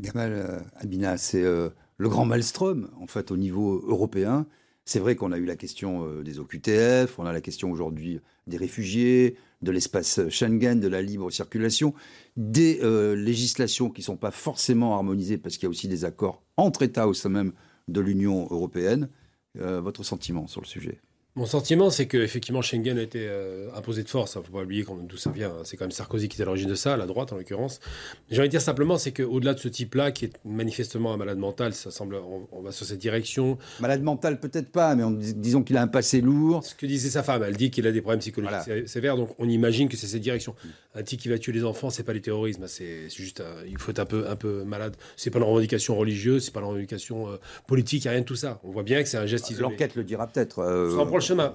Gamal Abina, c'est le grand maelstrom, en fait, au niveau européen. C'est vrai qu'on a eu la question euh, des OQTF, on a la question aujourd'hui des réfugiés, de l'espace Schengen, de la libre circulation, des euh, législations qui ne sont pas forcément harmonisées parce qu'il y a aussi des accords entre États au sein même de l'Union européenne. Euh, votre sentiment sur le sujet? Mon sentiment, c'est que effectivement Schengen a été euh, imposé de force. Il hein, ne faut pas oublier d'où ça vient. Hein. C'est quand même Sarkozy qui est à l'origine de ça, la droite en l'occurrence. J'ai envie de dire simplement, c'est qu'au-delà de ce type-là, qui est manifestement un malade mental, ça semble, on, va sur cette direction. Malade mental, peut-être pas, mais disons qu'il a un passé lourd. Ce que disait sa femme, elle dit qu'il a des problèmes psychologiques sévères, donc on imagine que c'est cette direction. Un type qui va tuer les enfants, c'est pas le terrorisme, c'est juste, il faut être un peu, un peu malade. C'est pas une revendication religieuse, c'est pas une revendication euh, politique, il a rien de tout ça. On voit bien que c'est un geste isolé. L'enquête le dira peut-être. Euh, chemin.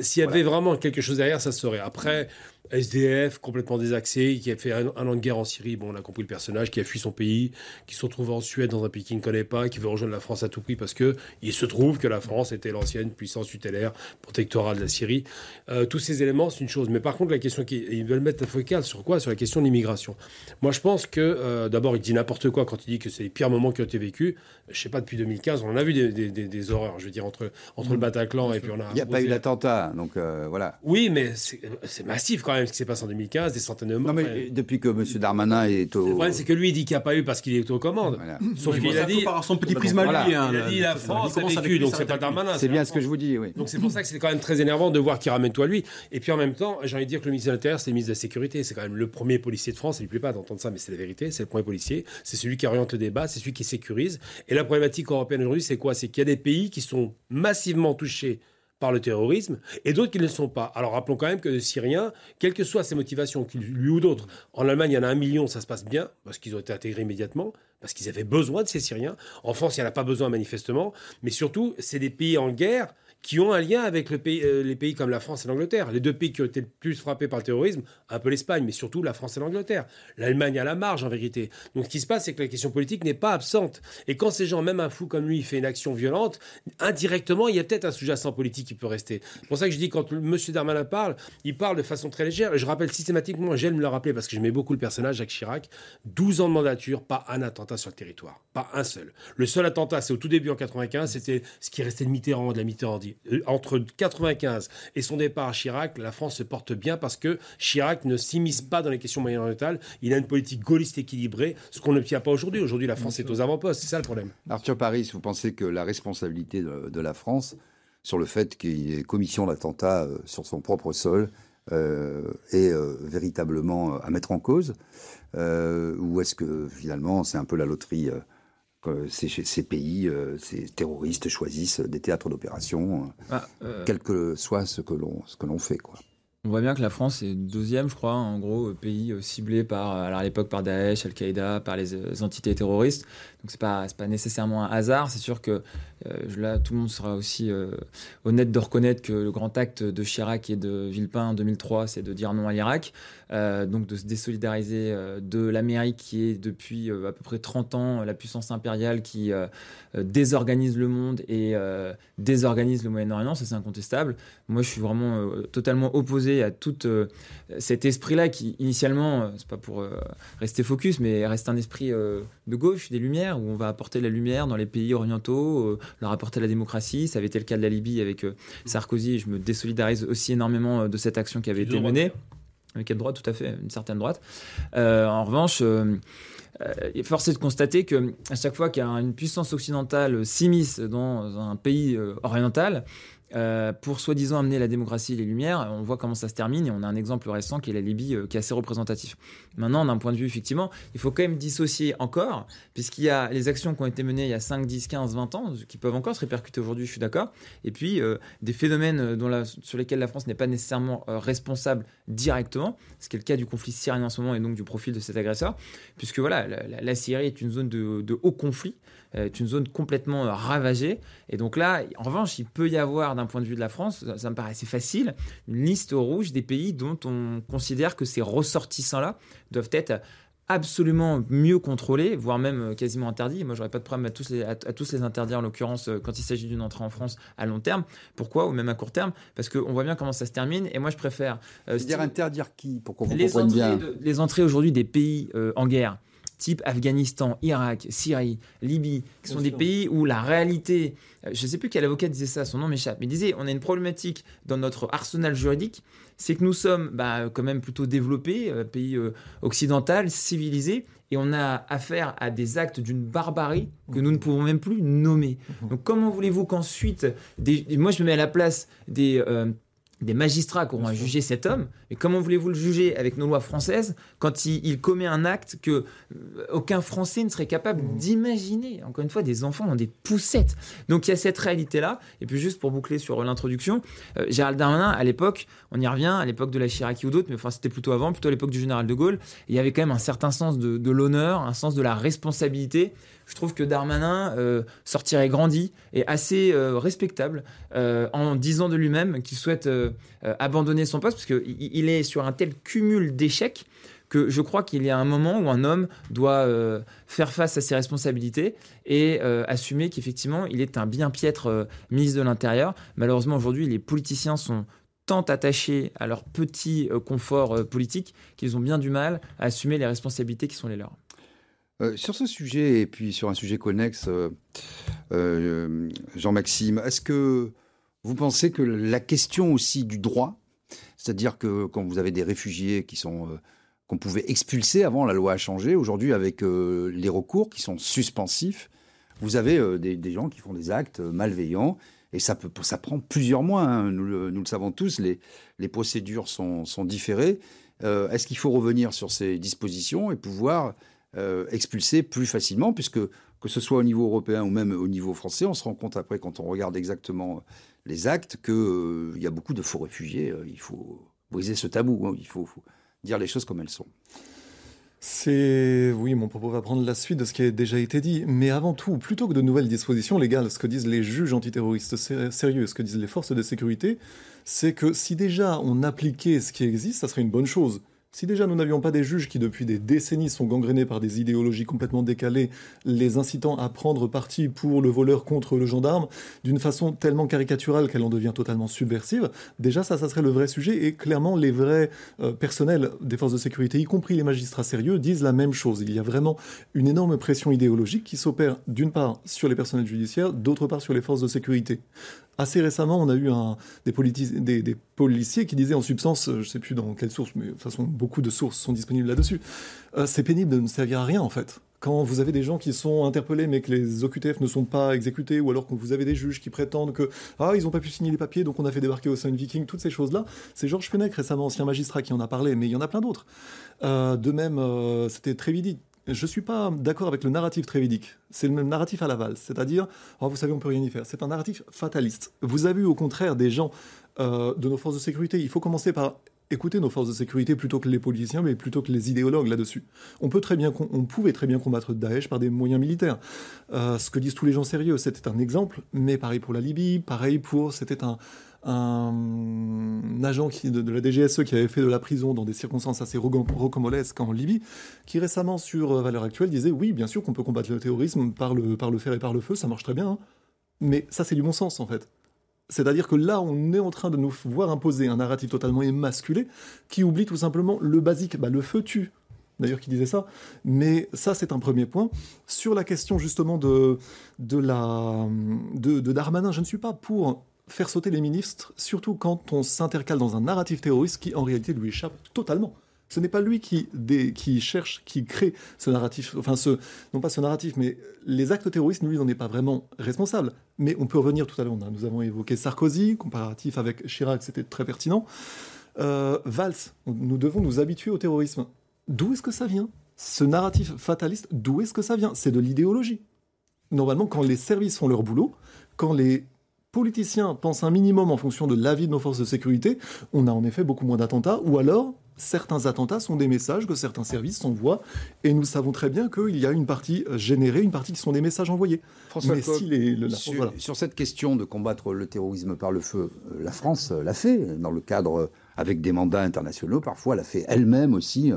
S'il y avait vraiment quelque chose derrière, ça serait. Après, SDF, complètement désaxé, qui a fait un, an de guerre en Syrie. Bon, on a compris le personnage, qui a fui son pays, qui se retrouve en Suède dans un pays qu'il ne connaît pas, qui veut rejoindre la France à tout prix parce que il se trouve que la France était l'ancienne puissance tutélaire protectorale de la Syrie. Euh, tous ces éléments, c'est une chose. Mais par contre, la question qu'ils veulent mettre la focale sur quoi? Sur la question de l'immigration. Moi, je pense que euh, d'abord, il dit n'importe quoi quand il dit que c'est les pires moments qui ont été vécus. Je sais pas, depuis 2015, on en a vu des, horreurs. Je veux dire entre entre le Bataclan et puis on a. Il n'y a pas eu l'attentat, donc euh, voilà. Oui, mais c'est massif quand même ce qui s'est passé en 2015, des centaines de morts. Non, mais depuis que M. Darmanin est au. Le problème, c'est que lui, il dit qu'il n'y a pas eu parce qu'il est aux commandes. Sauf qu'il a dit. Par son petit prisme à lui. Hein, il a dit la France a vécu, donc c'est pas Darmanin. C'est bien ce que je vous dis, oui. Donc c'est pour ça que c'est quand même très énervant de voir qu'il ramène toi lui. Et puis en même temps, j'ai envie de dire que le ministre de l'Intérieur, c'est le ministre de la Sécurité. C'est quand même le premier policier de France. Il ne plaît pas d'entendre ça, mais c'est la vérité. C'est le premier policier. C'est celui qui oriente le débat. C'est celui qui sécurise. Et la problématique européenne aujourd'hui, c'est quoi? C'est qu'il y a des pays qui sont massivement touchés par le terrorisme et d'autres qui ne le sont pas. Alors rappelons quand même que les Syriens, quelles que soient ses motivations, lui ou d'autres, en Allemagne il y en a un million, ça se passe bien, parce qu'ils ont été intégrés immédiatement, parce qu'ils avaient besoin de ces Syriens. En France, il n'y en a pas besoin manifestement, mais surtout, c'est des pays en guerre qui ont un lien avec euh, les pays comme la France et l'Angleterre. Les deux pays qui ont été le plus frappés par le terrorisme, un peu l'Espagne, mais surtout la France et l'Angleterre. L'Allemagne à la marge, en vérité. Donc ce qui se passe, c'est que la question politique n'est pas absente. Et quand ces gens, même un fou comme lui, fait une action violente, indirectement, il y a peut-être un sous-jacent politique qui peut rester. C'est pour ça que je dis, quand M. Darmanin parle, il parle de façon très légère. Et je rappelle systématiquement, j'aime le rappeler parce que j'aimais beaucoup le personnage, Jacques Chirac, 12 ans de mandature, pas un attentat sur le territoire. Pas un seul. Le seul attentat, c'est au tout début en 95, c'était ce qui restait de Mitterrand, de la Mitterrand. Euh, entre 95 et son départ à Chirac, la France se porte bien parce que Chirac ne s'immisce pas dans les questions moyen-orientales. Il a une politique gaulliste équilibrée, ce qu'on n'obtient pas aujourd'hui. Aujourd'hui, la France est aux avant-postes. C'est ça le problème. Arthur Paris, vous pensez que la responsabilité de, la France sur le fait qu'il y ait commission d'attentat euh, sur son propre sol euh, est euh, véritablement à mettre en cause Ou est-ce que finalement c'est un peu la loterie ces, ces, pays, euh, ces terroristes choisissent des théâtres d'opération, euh, ah, euh, quel que soit ce que l'on fait. Quoi. On voit bien que la France est deuxième, je crois, en gros, pays ciblé par, alors à l'époque par Daesh, Al-Qaïda, par les entités terroristes. Donc c'est pas pas nécessairement un hasard. C'est sûr que là tout le monde sera aussi euh, honnête de reconnaître que le grand acte de Chirac et de Villepin en 2003, c'est de dire non à l'Irak, euh, donc de se désolidariser de l'Amérique qui est depuis à peu près 30 ans la puissance impériale qui désorganise le monde et désorganise le Moyen-Orient. Ça c'est incontestable. Moi je suis vraiment totalement opposé à tout cet esprit-là qui initialement, c'est pas pour rester focus, mais reste un esprit de gauche, des Lumières où on va apporter la lumière dans les pays orientaux, euh, leur apporter la démocratie. Ça avait été le cas de la Libye avec euh, Sarkozy. Je me désolidarise aussi énormément euh, de cette action qui avait été menée. Avec quelle droite, tout à fait, une certaine droite. en revanche, il est forcé de constater que à chaque fois qu'une puissance occidentale s'immisce dans un pays oriental, euh, pour soi-disant amener la démocratie et les Lumières. On voit comment ça se termine et on a un exemple récent qui est la Libye euh, qui est assez représentatif. Maintenant, d'un point de vue, effectivement, il faut quand même dissocier encore, puisqu'il y a les actions qui ont été menées il y a 5, 10, 15, 20 ans, qui peuvent encore se répercuter aujourd'hui, je suis d'accord, et puis euh, des phénomènes sur lesquels la France n'est pas nécessairement responsable directement, ce qui est le cas du conflit syrien en ce moment et donc du profil de cet agresseur, puisque voilà, la, Syrie est une zone de haut conflit est une zone complètement euh, ravagée. Et donc là, en revanche, il peut y avoir, d'un point de vue de la France, ça, me paraît assez facile, une liste rouge des pays dont on considère que ces ressortissants-là doivent être absolument mieux contrôlés, voire même euh, quasiment interdits. Moi, j'aurais pas de problème à tous les, à, tous les interdire, en l'occurrence, euh, quand il s'agit d'une entrée en France à long terme. Pourquoi? Ou même à court terme? Parce qu'on voit bien comment ça se termine. Et moi, je préfère... dire interdire qui Pour qu'on les bien. les entrées aujourd'hui des pays en guerre type Afghanistan, Irak, Syrie, Libye, qui sont des pays où la réalité, euh, je ne sais plus quel avocat disait ça, son nom m'échappe, mais il disait on a une problématique dans notre arsenal juridique, c'est que nous sommes bah, quand même plutôt développés, euh, pays euh, occidental, civilisés, et on a affaire à des actes d'une barbarie que nous ne pouvons même plus nommer. Donc comment voulez-vous qu'ensuite, moi je me mets à la place des, euh, des magistrats qui auront à juger cet homme. Mais comment voulez-vous le juger avec nos lois françaises quand il, commet un acte que euh, aucun Français ne serait capable mmh. d'imaginer? Encore une fois, des enfants ont des poussettes. Donc il y a cette réalité-là. Et puis juste pour boucler sur l'introduction, euh, Gérald Darmanin, à l'époque, on y revient, à l'époque de la Chiraki ou d'autres, mais enfin c'était plutôt avant, plutôt à l'époque du général de Gaulle, il y avait quand même un certain sens de, de l'honneur, un sens de la responsabilité je trouve que Darmanin euh, sortirait grandi et assez euh, respectable en disant de lui-même qu'il souhaite abandonner son poste parce qu'il est sur un tel cumul d'échecs que je crois qu'il y a un moment où un homme doit faire face à ses responsabilités et assumer qu'effectivement il est un bien piètre ministre de l'Intérieur. Malheureusement aujourd'hui les politiciens sont tant attachés à leur petit confort politique qu'ils ont bien du mal à assumer les responsabilités qui sont les leurs. Euh, sur ce sujet, et puis sur un sujet connexe, euh, euh, Jean-Maxime, est-ce que vous pensez que la question aussi du droit, c'est-à-dire que quand vous avez des réfugiés qui sont qu'on pouvait expulser avant, la loi a changé, aujourd'hui avec les recours qui sont suspensifs, vous avez des, gens qui font des actes malveillants et ça, prend plusieurs mois. Hein. Nous, le, savons tous, les, procédures sont, différées. Est-ce qu'il faut revenir sur ces dispositions et pouvoir euh, expulsés plus facilement, puisque que ce soit au niveau européen ou même au niveau français, on se rend compte après, quand on regarde exactement les actes, qu'il euh, y a beaucoup de faux réfugiés. Euh, il faut briser ce tabou, hein. il faut, dire les choses comme elles sont. C'est oui, mon propos va prendre la suite de ce qui a déjà été dit, mais avant tout, plutôt que de nouvelles dispositions légales, ce que disent les juges antiterroristes sérieux, ce que disent les forces de sécurité, c'est que si déjà on appliquait ce qui existe, ça serait une bonne chose. Si déjà nous n'avions pas des juges qui depuis des décennies sont gangrénés par des idéologies complètement décalées, les incitant à prendre parti pour le voleur contre le gendarme, d'une façon tellement caricaturale qu'elle en devient totalement subversive, déjà ça, ça serait le vrai sujet et clairement les vrais euh, personnels des forces de sécurité, y compris les magistrats sérieux, disent la même chose. Il y a vraiment une énorme pression idéologique qui s'opère d'une part sur les personnels judiciaires, d'autre part sur les forces de sécurité. Assez récemment, on a eu des, policiers qui disaient en substance, je ne sais plus dans quelle source, mais de toute façon, beaucoup de sources sont disponibles là-dessus. Euh, c'est pénible de ne servir à rien, en fait. Quand vous avez des gens qui sont interpellés mais que les OQTF ne sont pas exécutés, ou alors que vous avez des juges qui prétendent que ah ils n'ont pas pu signer les papiers donc on a fait débarquer au Sun Viking, toutes ces choses-là, c'est Georges Fenech récemment ancien magistrat qui en a parlé, mais il y en a plein d'autres. Euh, de même, euh, c'était très vite je ne suis pas d'accord avec le narratif trévidique. C'est le même narratif à la valse, c'est-à-dire, oh, vous savez, on peut rien y faire. C'est un narratif fataliste. Vous avez eu au contraire des gens euh, de nos forces de sécurité. Il faut commencer par écouter nos forces de sécurité plutôt que les politiciens, mais plutôt que les idéologues là-dessus. On, on pouvait très bien combattre Daesh par des moyens militaires. Euh, ce que disent tous les gens sérieux, c'était un exemple, mais pareil pour la Libye, pareil pour, c'était un, un agent qui, de, la DGSE qui avait fait de la prison dans des circonstances assez rocambolesques en Libye, qui récemment, sur euh, Valeurs Actuelles, disait Oui, bien sûr qu'on peut combattre le terrorisme par le, par le fer et par le feu, ça marche très bien. Hein. Mais ça, c'est du bon sens, en fait. C'est-à-dire que là, on est en train de nous voir imposer un narratif totalement émasculé qui oublie tout simplement le basique. Bah, le feu tue d'ailleurs qui disait ça. Mais ça, c'est un premier point. Sur la question justement de, de, la, de, de Darmanin, je ne suis pas pour faire sauter les ministres, surtout quand on s'intercale dans un narratif terroriste qui en réalité lui échappe totalement. Ce n'est pas lui qui, cherche, qui crée ce narratif, enfin non pas ce narratif, mais les actes terroristes, lui, n'en est pas vraiment responsable. Mais on peut revenir tout à l'heure, nous avons évoqué Sarkozy, comparatif avec Chirac, c'était très pertinent. Euh, Valls, nous devons nous habituer au terrorisme. D'où est-ce que ça vient? Ce narratif fataliste, d'où est-ce que ça vient? C'est de l'idéologie. Normalement, quand les services font leur boulot, quand les politiciens pensent un minimum en fonction de l'avis de nos forces de sécurité, on a en effet beaucoup moins d'attentats, ou alors certains attentats sont des messages que certains services s'envoient, et nous savons très bien qu'il y a une partie générée, une partie qui sont des messages envoyés. François sur, cette question de combattre le terrorisme par le feu, euh, la France euh, l'a fait, dans le cadre, euh, avec des mandats internationaux, parfois l'a fait elle-même aussi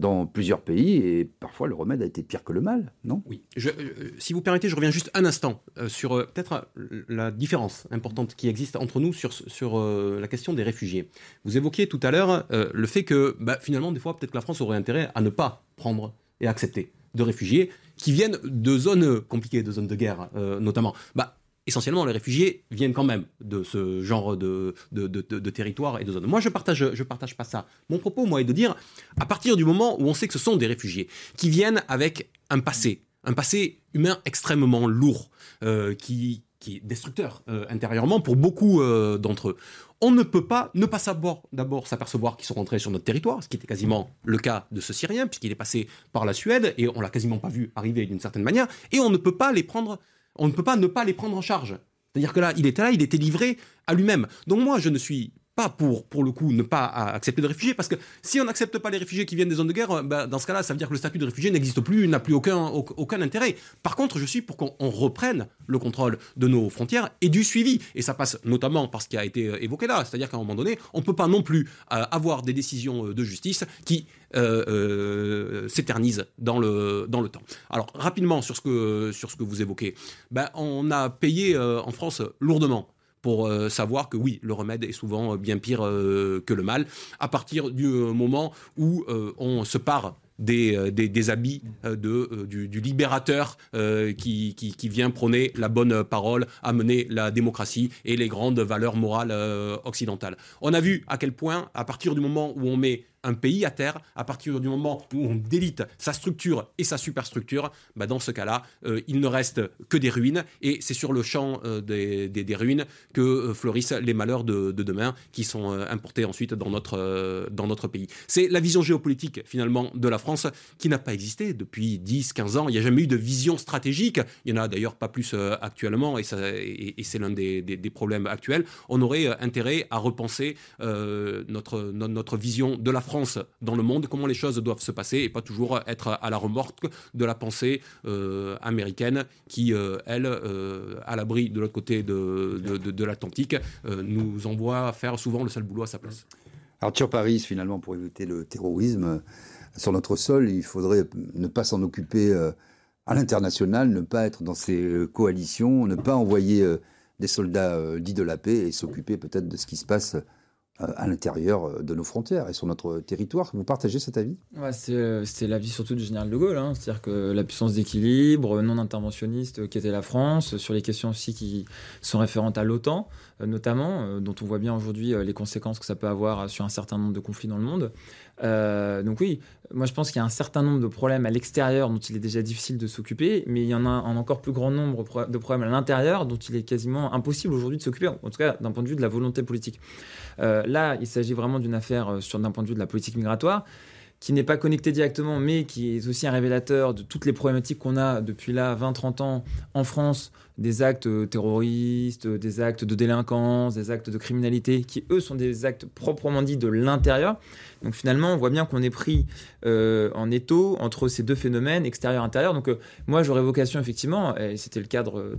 dans plusieurs pays et parfois le remède a été pire que le mal, non? Oui. Euh, si vous permettez, je reviens juste un instant euh, sur euh, peut-être la différence importante qui existe entre nous sur, sur la question des réfugiés. Vous évoquiez tout à l'heure le fait que bah, finalement, des fois, peut-être que la France aurait intérêt à ne pas prendre et accepter de réfugiés qui viennent de zones compliquées, de zones de guerre notamment. Bah, essentiellement, les réfugiés viennent quand même de ce genre de, de, de, territoire et de zone. Moi, je partage, je partage pas ça. Mon propos, moi, est de dire, à partir du moment où on sait que ce sont des réfugiés qui viennent avec un passé, un passé humain extrêmement lourd, euh, qui, qui est destructeur euh, intérieurement pour beaucoup euh, d'entre eux. On ne peut pas ne pas savoir d'abord s'apercevoir qu'ils sont rentrés sur notre territoire, ce qui était quasiment le cas de ce Syrien, puisqu'il est passé par la Suède et on l'a quasiment pas vu arriver d'une certaine manière, et on ne peut pas les prendre, on ne peut pas ne pas les prendre en charge. C'est-à-dire que là, il était là, il était livré à lui-même. Donc moi, je ne suis pour, pour le coup, ne pas accepter de réfugiés, parce que si on n'accepte pas les réfugiés qui viennent des zones de guerre, bah, dans ce cas-là, ça veut dire que le statut de réfugié n'existe plus, n'a plus aucun, aucun intérêt. Par contre, je suis pour qu'on reprenne le contrôle de nos frontières et du suivi. Et ça passe notamment par ce qui a été euh, évoqué là, c'est-à-dire qu'à un moment donné, on ne peut pas non plus euh, avoir des décisions euh, de justice qui s'éternisent dans le, dans le temps. Alors, rapidement sur ce que, sur ce que vous évoquez, ben, on a payé en France lourdement pour euh, savoir que oui, le remède est souvent euh, bien pire euh, que le mal, à partir du moment où on se part des, habits du, libérateur qui, vient prôner la bonne parole, amener la démocratie et les grandes valeurs morales occidentales. On a vu à quel point, à partir du moment où on met un pays à terre, à partir du moment où on délite sa structure et sa superstructure, bah dans ce cas-là, euh, il ne reste que des ruines, et c'est sur le champ euh, des, des, ruines que euh, fleurissent les malheurs de, de demain, qui sont importés ensuite dans notre, dans notre pays. C'est la vision géopolitique, finalement, de la France, qui n'a pas existé depuis 10, 15 ans. Il n'y a jamais eu de vision stratégique. Il n'y en a d'ailleurs pas plus actuellement, et, et, et c'est l'un des, des, problèmes actuels. On aurait intérêt à repenser notre, notre vision de la France France dans le monde, comment les choses doivent se passer et pas toujours être à la remorque de la pensée euh, américaine qui, euh, elle, euh, à l'abri de l'autre côté de, de, l'Atlantique, nous envoie faire souvent le sale boulot à sa place. Arthur Paris, finalement, pour éviter le terrorisme sur notre sol, il faudrait ne pas s'en occuper à l'international, ne pas être dans ces coalitions, ne pas envoyer des soldats dits de la paix et s'occuper peut-être de ce qui se passe à l'intérieur euh, de nos frontières et sur notre territoire. Vous partagez cet avis? Ouais, euh, l'avis surtout du général de Gaulle, hein. c'est-à-dire que la puissance d'équilibre non interventionniste qui était la France, sur les questions aussi qui sont référentes à l'OTAN, notamment, dont on voit bien aujourd'hui les conséquences que ça peut avoir sur un certain nombre de conflits dans le monde. Donc oui, moi je pense qu'il y a un certain nombre de problèmes à l'extérieur dont il est déjà difficile de s'occuper, mais il y en a un encore plus grand nombre de problèmes à l'intérieur dont il est quasiment impossible aujourd'hui de s'occuper, en tout cas d'un point de vue de la volonté politique. Euh, là, il s'agit vraiment d'une affaire euh, sur d'un point de vue de la politique migratoire qui n'est pas connectée directement, mais qui est aussi un révélateur de toutes les problématiques qu'on a depuis là 20-30 ans en France, des actes euh, terroristes, des actes de délinquance, des actes de criminalité, qui eux sont des actes proprement dits de l'intérieur. Donc finalement, on voit bien qu'on est pris euh, en étau entre ces deux phénomènes, extérieur-intérieur. Donc euh, moi, j'aurais vocation, effectivement, et c'était le cadre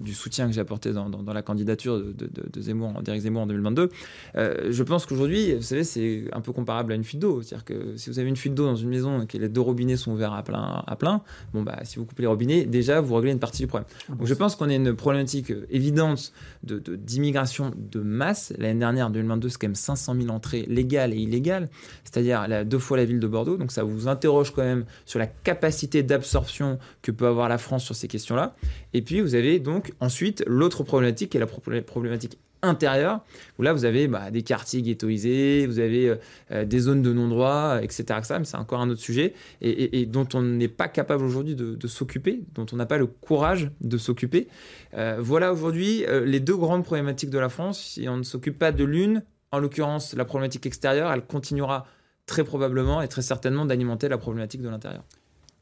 du soutien que j'ai apporté dans, la candidature de, Zemmour, d'Éric Zemmour en 2022, euh, je pense qu'aujourd'hui, vous savez, c'est un peu comparable à une fuite d'eau. C'est-à-dire que si vous avez une fuite d'eau dans une maison et que les deux robinets sont ouverts à plein, à plein bon, bah, si vous coupez les robinets, déjà, vous réglez une partie du problème. Donc je pense qu'on a une problématique évidente d'immigration de, masse. L'année dernière, en 2022, c'est quand même 500 000 entrées légales et illégales c'est-à-dire deux fois la ville de Bordeaux. Donc ça vous interroge quand même sur la capacité d'absorption que peut avoir la France sur ces questions-là. Et puis vous avez donc ensuite l'autre problématique qui est la problématique intérieure, où là vous avez bah, des quartiers ghettoisés, vous avez euh, euh, des zones de non-droit, etc. mais c'est encore un autre sujet, et, dont on n'est pas capable aujourd'hui de, s'occuper, dont on n'a pas le courage de s'occuper. Euh, voilà aujourd'hui les deux grandes problématiques de la France. Si on ne s'occupe pas de l'une, en l'occurrence la problématique extérieure, elle continuera très probablement et très certainement d'alimenter la problématique de l'intérieur.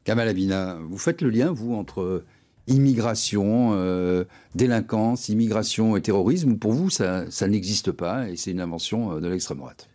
Kamal Abina, vous faites le lien, vous, entre immigration, euh, délinquance, immigration et terrorisme, ou pour vous, ça, ça n'existe pas et c'est une invention euh, de l'extrême droite?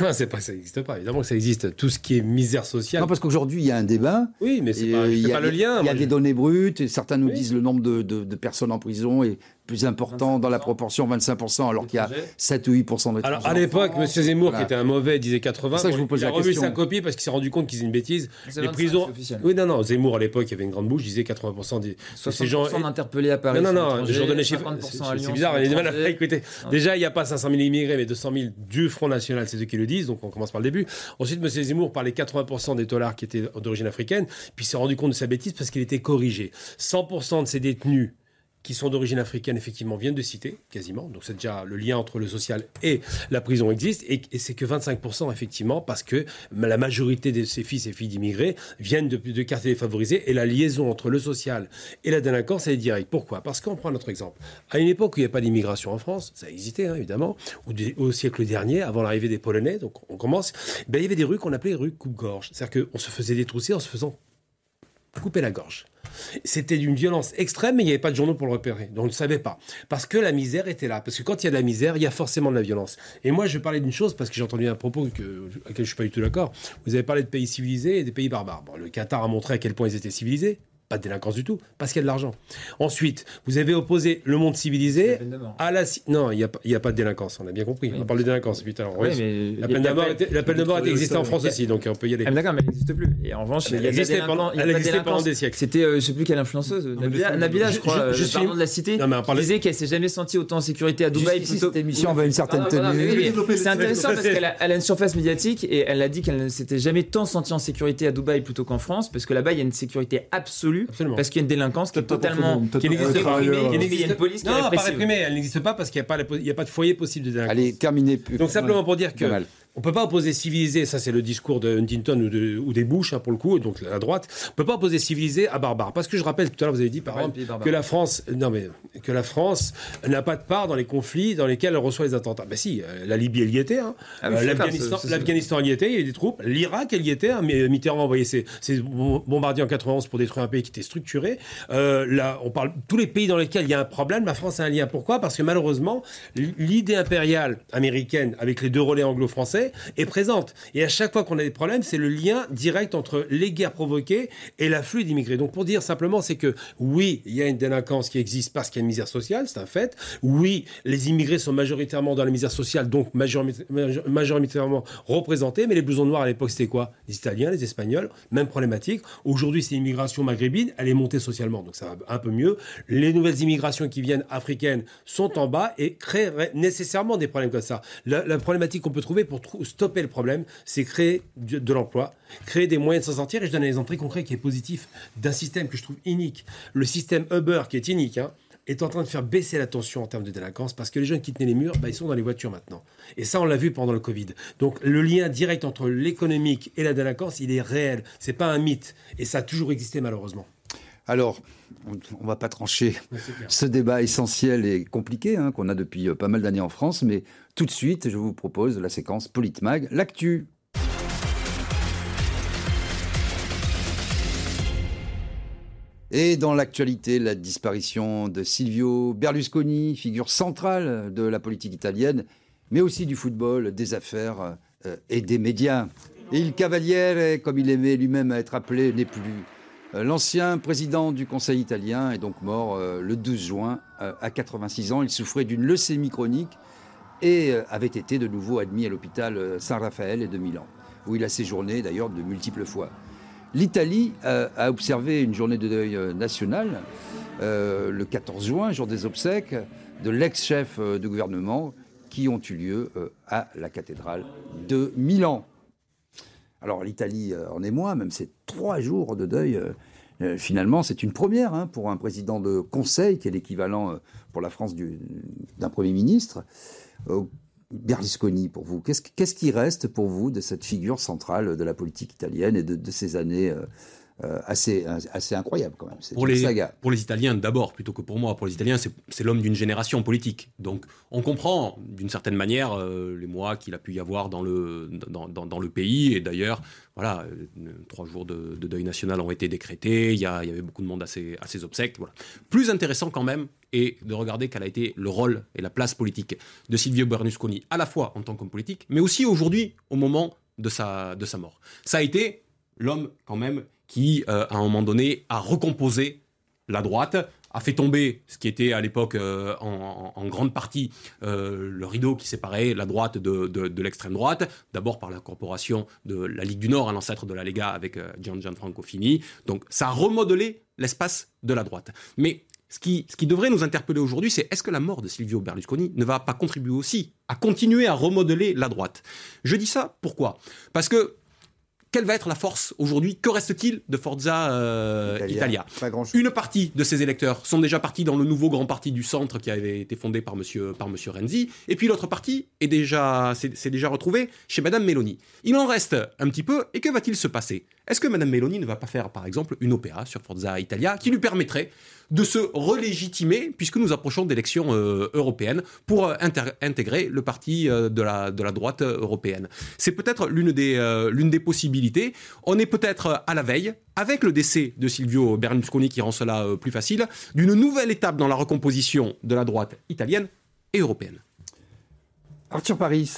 Non, *laughs* c'est pas ça n'existe pas. Évidemment que ça existe. Tout ce qui est misère sociale. Non, parce qu'aujourd'hui il y a un débat. Oui, mais c'est pas, pas le lien. Il y a des données brutes. Et certains nous disent le nombre de, de, de, personnes en prison et plus important dans la proportion 25%, alors qu'il y a 7 ou 8% de Alors à l'époque, M. Zemmour, qui était un mauvais, disait 80. Ça, je vous pose il a revu sa copie parce qu'il s'est rendu compte qu'il faisait une bêtise. Les prisons. Oui, non, non. Zemmour, à l'époque, il avait une grande bouche, disait 80% des. ces gens. interpellés à Paris. Non, non, non. Je donne les chiffres. C'est bizarre. *laughs* Écoutez, déjà, il n'y a pas 500 000 immigrés, mais 200 000 du Front National, c'est eux qui le disent. Donc on commence par le début. Ensuite, M. Zemmour parlait 80% des dollars qui étaient d'origine africaine, puis s'est rendu compte de sa bêtise parce qu'il était corrigé. 100% de ces détenus qui sont d'origine africaine, effectivement, viennent de citer, quasiment. Donc c'est déjà le lien entre le social et la prison existe. Et, c'est que 25%, effectivement, parce que la majorité de ces fils et filles d'immigrés viennent de, de quartiers défavorisés. Et la liaison entre le social et la délinquance, elle est directe. Pourquoi? Parce qu'on prend notre exemple. À une époque où il n'y a pas d'immigration en France, ça existait, hein, évidemment, ou au siècle dernier, avant l'arrivée des Polonais, donc on commence, ben, il y avait des rues qu'on appelait rues coupe-gorge. C'est-à-dire qu'on se faisait détrousser en se faisant couper la gorge. C'était d'une violence extrême, mais il n'y avait pas de journaux pour le repérer. Donc on ne savait pas. Parce que la misère était là. Parce que quand il y a de la misère, il y a forcément de la violence. Et moi, je parler d'une chose, parce que j'ai entendu un propos que, auquel je ne suis pas du tout d'accord. Vous avez parlé de pays civilisés et des pays barbares. le Qatar a montré à quel point ils étaient civilisés pas de délinquance du tout, parce qu'il y a de l'argent. Ensuite, vous avez opposé le monde civilisé à la... Non, il n'y a, a, pas de délinquance, on a bien compris. On parle de délinquance. Putain, la peine de mort, la peine de mort existait en France aussi, donc on peut y aller. Ah, d'accord, mais elle n'existe plus. Et en revanche, elle existait pendant, elle existait pendant des siècles. C'était, euh, je ne sais plus quelle influenceuse, Nabila, je crois, je, suis de la cité, qui disait qu'elle s'est jamais sentie autant en sécurité à Dubaï. Cette émission une certaine tenue. C'est intéressant parce qu'elle a une surface médiatique et elle a dit qu'elle ne s'était jamais tant sentie en sécurité à Dubaï plutôt qu'en France, parce que là-bas, il y a une sécurité absolue, parce qu'il y a une délinquance qui est totalement qui n'existe pas. Il y a une police qui non, pas réprimée. Elle n'existe pas parce qu'il n'y a, pas de foyer possible de délinquance. Allez, terminé. Donc simplement pour dire que on peut pas opposer civilisé, ça c'est le discours de Huntington ou, de, ou des Bush hein, pour le coup, donc la droite. On peut pas opposer civilisé à barbare, parce que je rappelle tout à l'heure vous avez dit par exemple que la France, non mais que la France n'a pas de part dans les conflits dans lesquels elle reçoit les attentats. Ben si, euh, la Libye elle y était, hein. ah, euh, l'Afghanistan elle y était, il y avait des troupes, l'Irak elle y était, hein, mais Mitterrand envoyé ses, ses, bombardiers en 91 pour détruire un pays qui était structuré. Euh, là, on parle tous les pays dans lesquels il y a un problème, la France a un lien. Pourquoi? Parce que malheureusement l'idée impériale américaine avec les deux relais anglo-français est présente. Et à chaque fois qu'on a des problèmes, c'est le lien direct entre les guerres provoquées et l'afflux d'immigrés. Donc pour dire simplement, c'est que oui, il y a une délinquance qui existe parce qu'il y a une misère sociale, c'est un fait. Oui, les immigrés sont majoritairement dans la misère sociale, donc majoritairement représentés, mais les blousons noirs à l'époque, c'était quoi? Les Italiens, les Espagnols, même problématique. Aujourd'hui, c'est l'immigration maghrébine, elle est montée socialement, donc ça va un peu mieux. Les nouvelles immigrations qui viennent africaines sont en bas et créent nécessairement des problèmes comme ça. La, la problématique qu'on peut trouver pour stopper le problème, c'est créer de, l'emploi, créer des moyens de s'en sortir. Et je donne un exemple très concret qui est positif d'un système que je trouve unique. Le système Uber, qui est unique, hein, est en train de faire baisser la tension en termes de délinquance parce que les jeunes qui tenaient les murs, bah, ils sont dans les voitures maintenant. Et ça, on l'a vu pendant le Covid. Donc le lien direct entre l'économique et la délinquance, il est réel. C'est pas un mythe. Et ça a toujours existé malheureusement. Alors, on ne va pas trancher ce débat essentiel et compliqué hein, qu'on a depuis euh, pas mal d'années en France, mais tout de suite, je vous propose la séquence Politmag, l'actu. Et dans l'actualité, la disparition de Silvio Berlusconi, figure centrale de la politique italienne, mais aussi du football, des affaires euh, et des médias. Il Cavaliere, comme il aimait lui-même être appelé, n'est plus. Euh, l'ancien président du Conseil italien est donc mort euh, le 12 juin à 86 ans. Il souffrait d'une leucémie chronique et avait été de nouveau admis à l'hôpital Saint-Raphaël et de Milan, où il a séjourné d'ailleurs de multiples fois. L'Italie a observé une journée de deuil national le 14 juin, jour des obsèques de l'ex-chef de gouvernement qui ont eu lieu à la cathédrale de Milan. Alors l'Italie euh, en est moins, même ces trois jours de deuil, euh, euh, finalement, c'est une première hein, pour un président de conseil, qui est l'équivalent pour la France d'un Premier ministre. Berlusconi, pour vous, qu'est-ce qui reste pour vous de cette figure centrale de la politique italienne et de, ces années euh, assez, assez incroyable quand même. Pour les, pour les Italiens d'abord, plutôt que pour moi. Pour les Italiens, c'est l'homme d'une génération politique. Donc on comprend d'une certaine manière euh, les mois qu'il a pu y avoir dans le, dans, dans, le pays. Et d'ailleurs, voilà, euh, trois jours de, deuil national ont été décrétés. Il y, a, il y, avait beaucoup de monde à ses, à ses obsèques. Voilà. Plus intéressant quand même est de regarder quel a été le rôle et la place politique de Silvio Berlusconi, à la fois en tant qu'homme politique, mais aussi aujourd'hui, au moment de sa, de sa mort. Ça a été l'homme quand même qui, euh, à un moment donné, a recomposé la droite, a fait tomber ce qui était à l'époque euh, en, grande partie euh, le rideau qui séparait la droite de, l'extrême droite, d'abord par l'incorporation de la Ligue du Nord, l'ancêtre de la Lega avec Gian Gianfranco Fini. Donc ça a remodelé l'espace de la droite. Mais ce qui, ce qui devrait nous interpeller aujourd'hui, c'est est-ce que la mort de Silvio Berlusconi ne va pas contribuer aussi à continuer à remodeler la droite? Je dis ça pourquoi? Parce que quelle va être la force aujourd'hui? Que reste-t-il de Forza euh, Italia. Italia, Pas grand-chose. Une partie de ces électeurs sont déjà partis dans le nouveau grand parti du centre qui avait été fondé par monsieur, par monsieur Renzi, et puis l'autre partie est déjà, c'est, c'est déjà retrouvé chez Madame Meloni. Il en reste un petit peu, et que va-t-il se passer? Est-ce que Madame Meloni ne va pas faire, par exemple, une opéra sur Forza Italia qui lui permettrait de se relégitimer, puisque nous approchons d'élections euh, européennes, pour euh, intégrer le parti euh, de, la, droite européenne? C'est peut-être l'une des, possibilités. On est peut-être à la veille, avec le décès de Silvio Berlusconi qui rend cela plus facile, d'une nouvelle étape dans la recomposition de la droite italienne et européenne. Arthur Paris,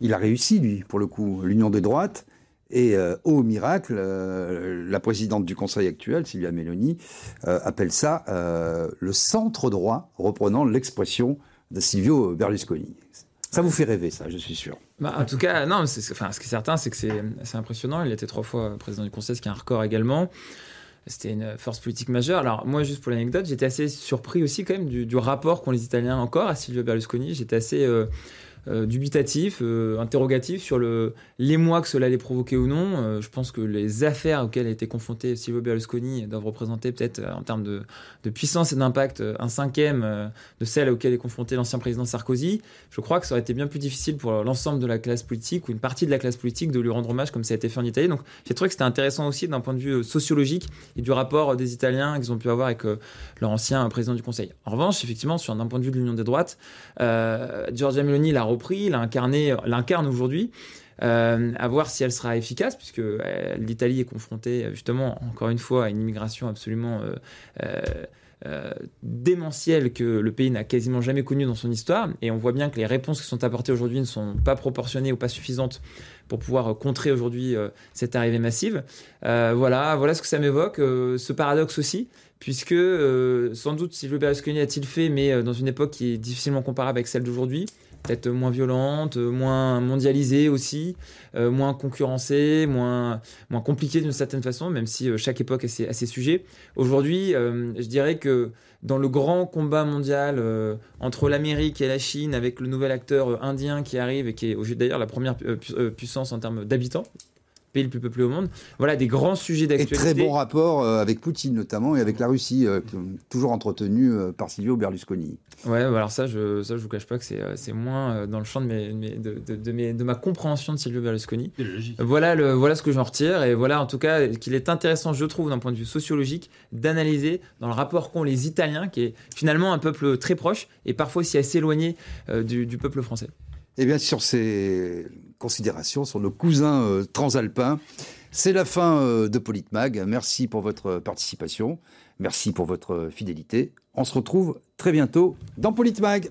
il a réussi, lui, pour le coup, l'union des droites. Et euh, au miracle, euh, la présidente du Conseil actuel, Silvia Meloni, euh, appelle ça le centre droit, reprenant l'expression de Silvio Berlusconi. Ça vous fait rêver, ça, je suis sûr. Bah, en tout cas, non, ce qui est certain, c'est que c'est impressionnant. Il était trois fois président du Conseil, ce qui est un record également. C'était une force politique majeure. Alors, moi, juste pour l'anecdote, j'étais assez surpris aussi, quand même, du rapport qu'ont les Italiens encore à Silvio Berlusconi. J'étais assez euh, dubitatif, euh, interrogatif sur le, l'émoi que cela allait provoquer ou non. Euh, je pense que les affaires auxquelles a été confronté Silvio Berlusconi doivent représenter, peut-être, en termes de, puissance et d'impact, un cinquième de celles auxquelles est confronté l'ancien président Sarkozy. Je crois que ça aurait été bien plus difficile pour l'ensemble de la classe politique ou une partie de la classe politique de lui rendre hommage comme ça a été fait en Italie. Donc j'ai trouvé que c'était intéressant aussi d'un point de vue sociologique et du rapport des Italiens qu'ils ont pu avoir avec leur ancien président du Conseil. En revanche, effectivement, sur d'un point de vue de l'union des droites, Giorgia Meloni l'a repris, l'incarne aujourd'hui. Euh, à voir si elle sera efficace, puisque euh, l'Italie est confrontée justement, encore une fois, à une immigration absolument euh, euh, démentielle que le pays n'a quasiment jamais connue dans son histoire. Et on voit bien que les réponses qui sont apportées aujourd'hui ne sont pas proportionnées ou pas suffisantes pour pouvoir contrer aujourd'hui cette arrivée massive. Voilà, voilà ce que ça m'évoque. ce paradoxe aussi, puisque sans doute Silvio Berlusconi a-t-il fait, mais dans une époque qui est difficilement comparable avec celle d'aujourd'hui, peut-être moins violente, euh, moins mondialisée aussi, euh, moins concurrencée, moins, moins compliquée d'une certaine façon, même si euh, chaque époque a ses, a sujets. Aujourd'hui, je dirais que dans le grand combat mondial entre l'Amérique et la Chine, avec le nouvel acteur indien qui arrive et qui est d'ailleurs la première pu- pu- puissance en termes d'habitants, pays le plus peuplé au monde, voilà des grands sujets Et d'actualité. très bon rapport euh, avec Poutine, notamment, et avec la Russie, euh, toujours entretenu euh, par Silvio Berlusconi. Ouais, bah alors ça, je, ça, je vous cache pas que c'est, moins dans le champ de, mes, de, mes- de, de- de mes- de ma compréhension de Silvio Berlusconi. Voilà, le, voilà ce que j'en retire, et voilà en tout cas qu'il est intéressant, je trouve, d'un point de vue sociologique, d'analyser dans le rapport qu'ont les Italiens, qui est finalement un peuple très proche et parfois aussi assez éloigné euh, du, du peuple français. Et bien, sur ces considérations, sur nos cousins euh, transalpins, c'est la fin euh, de Politmag. Merci pour votre participation. Merci pour votre fidélité. On se retrouve très bientôt dans Politmag.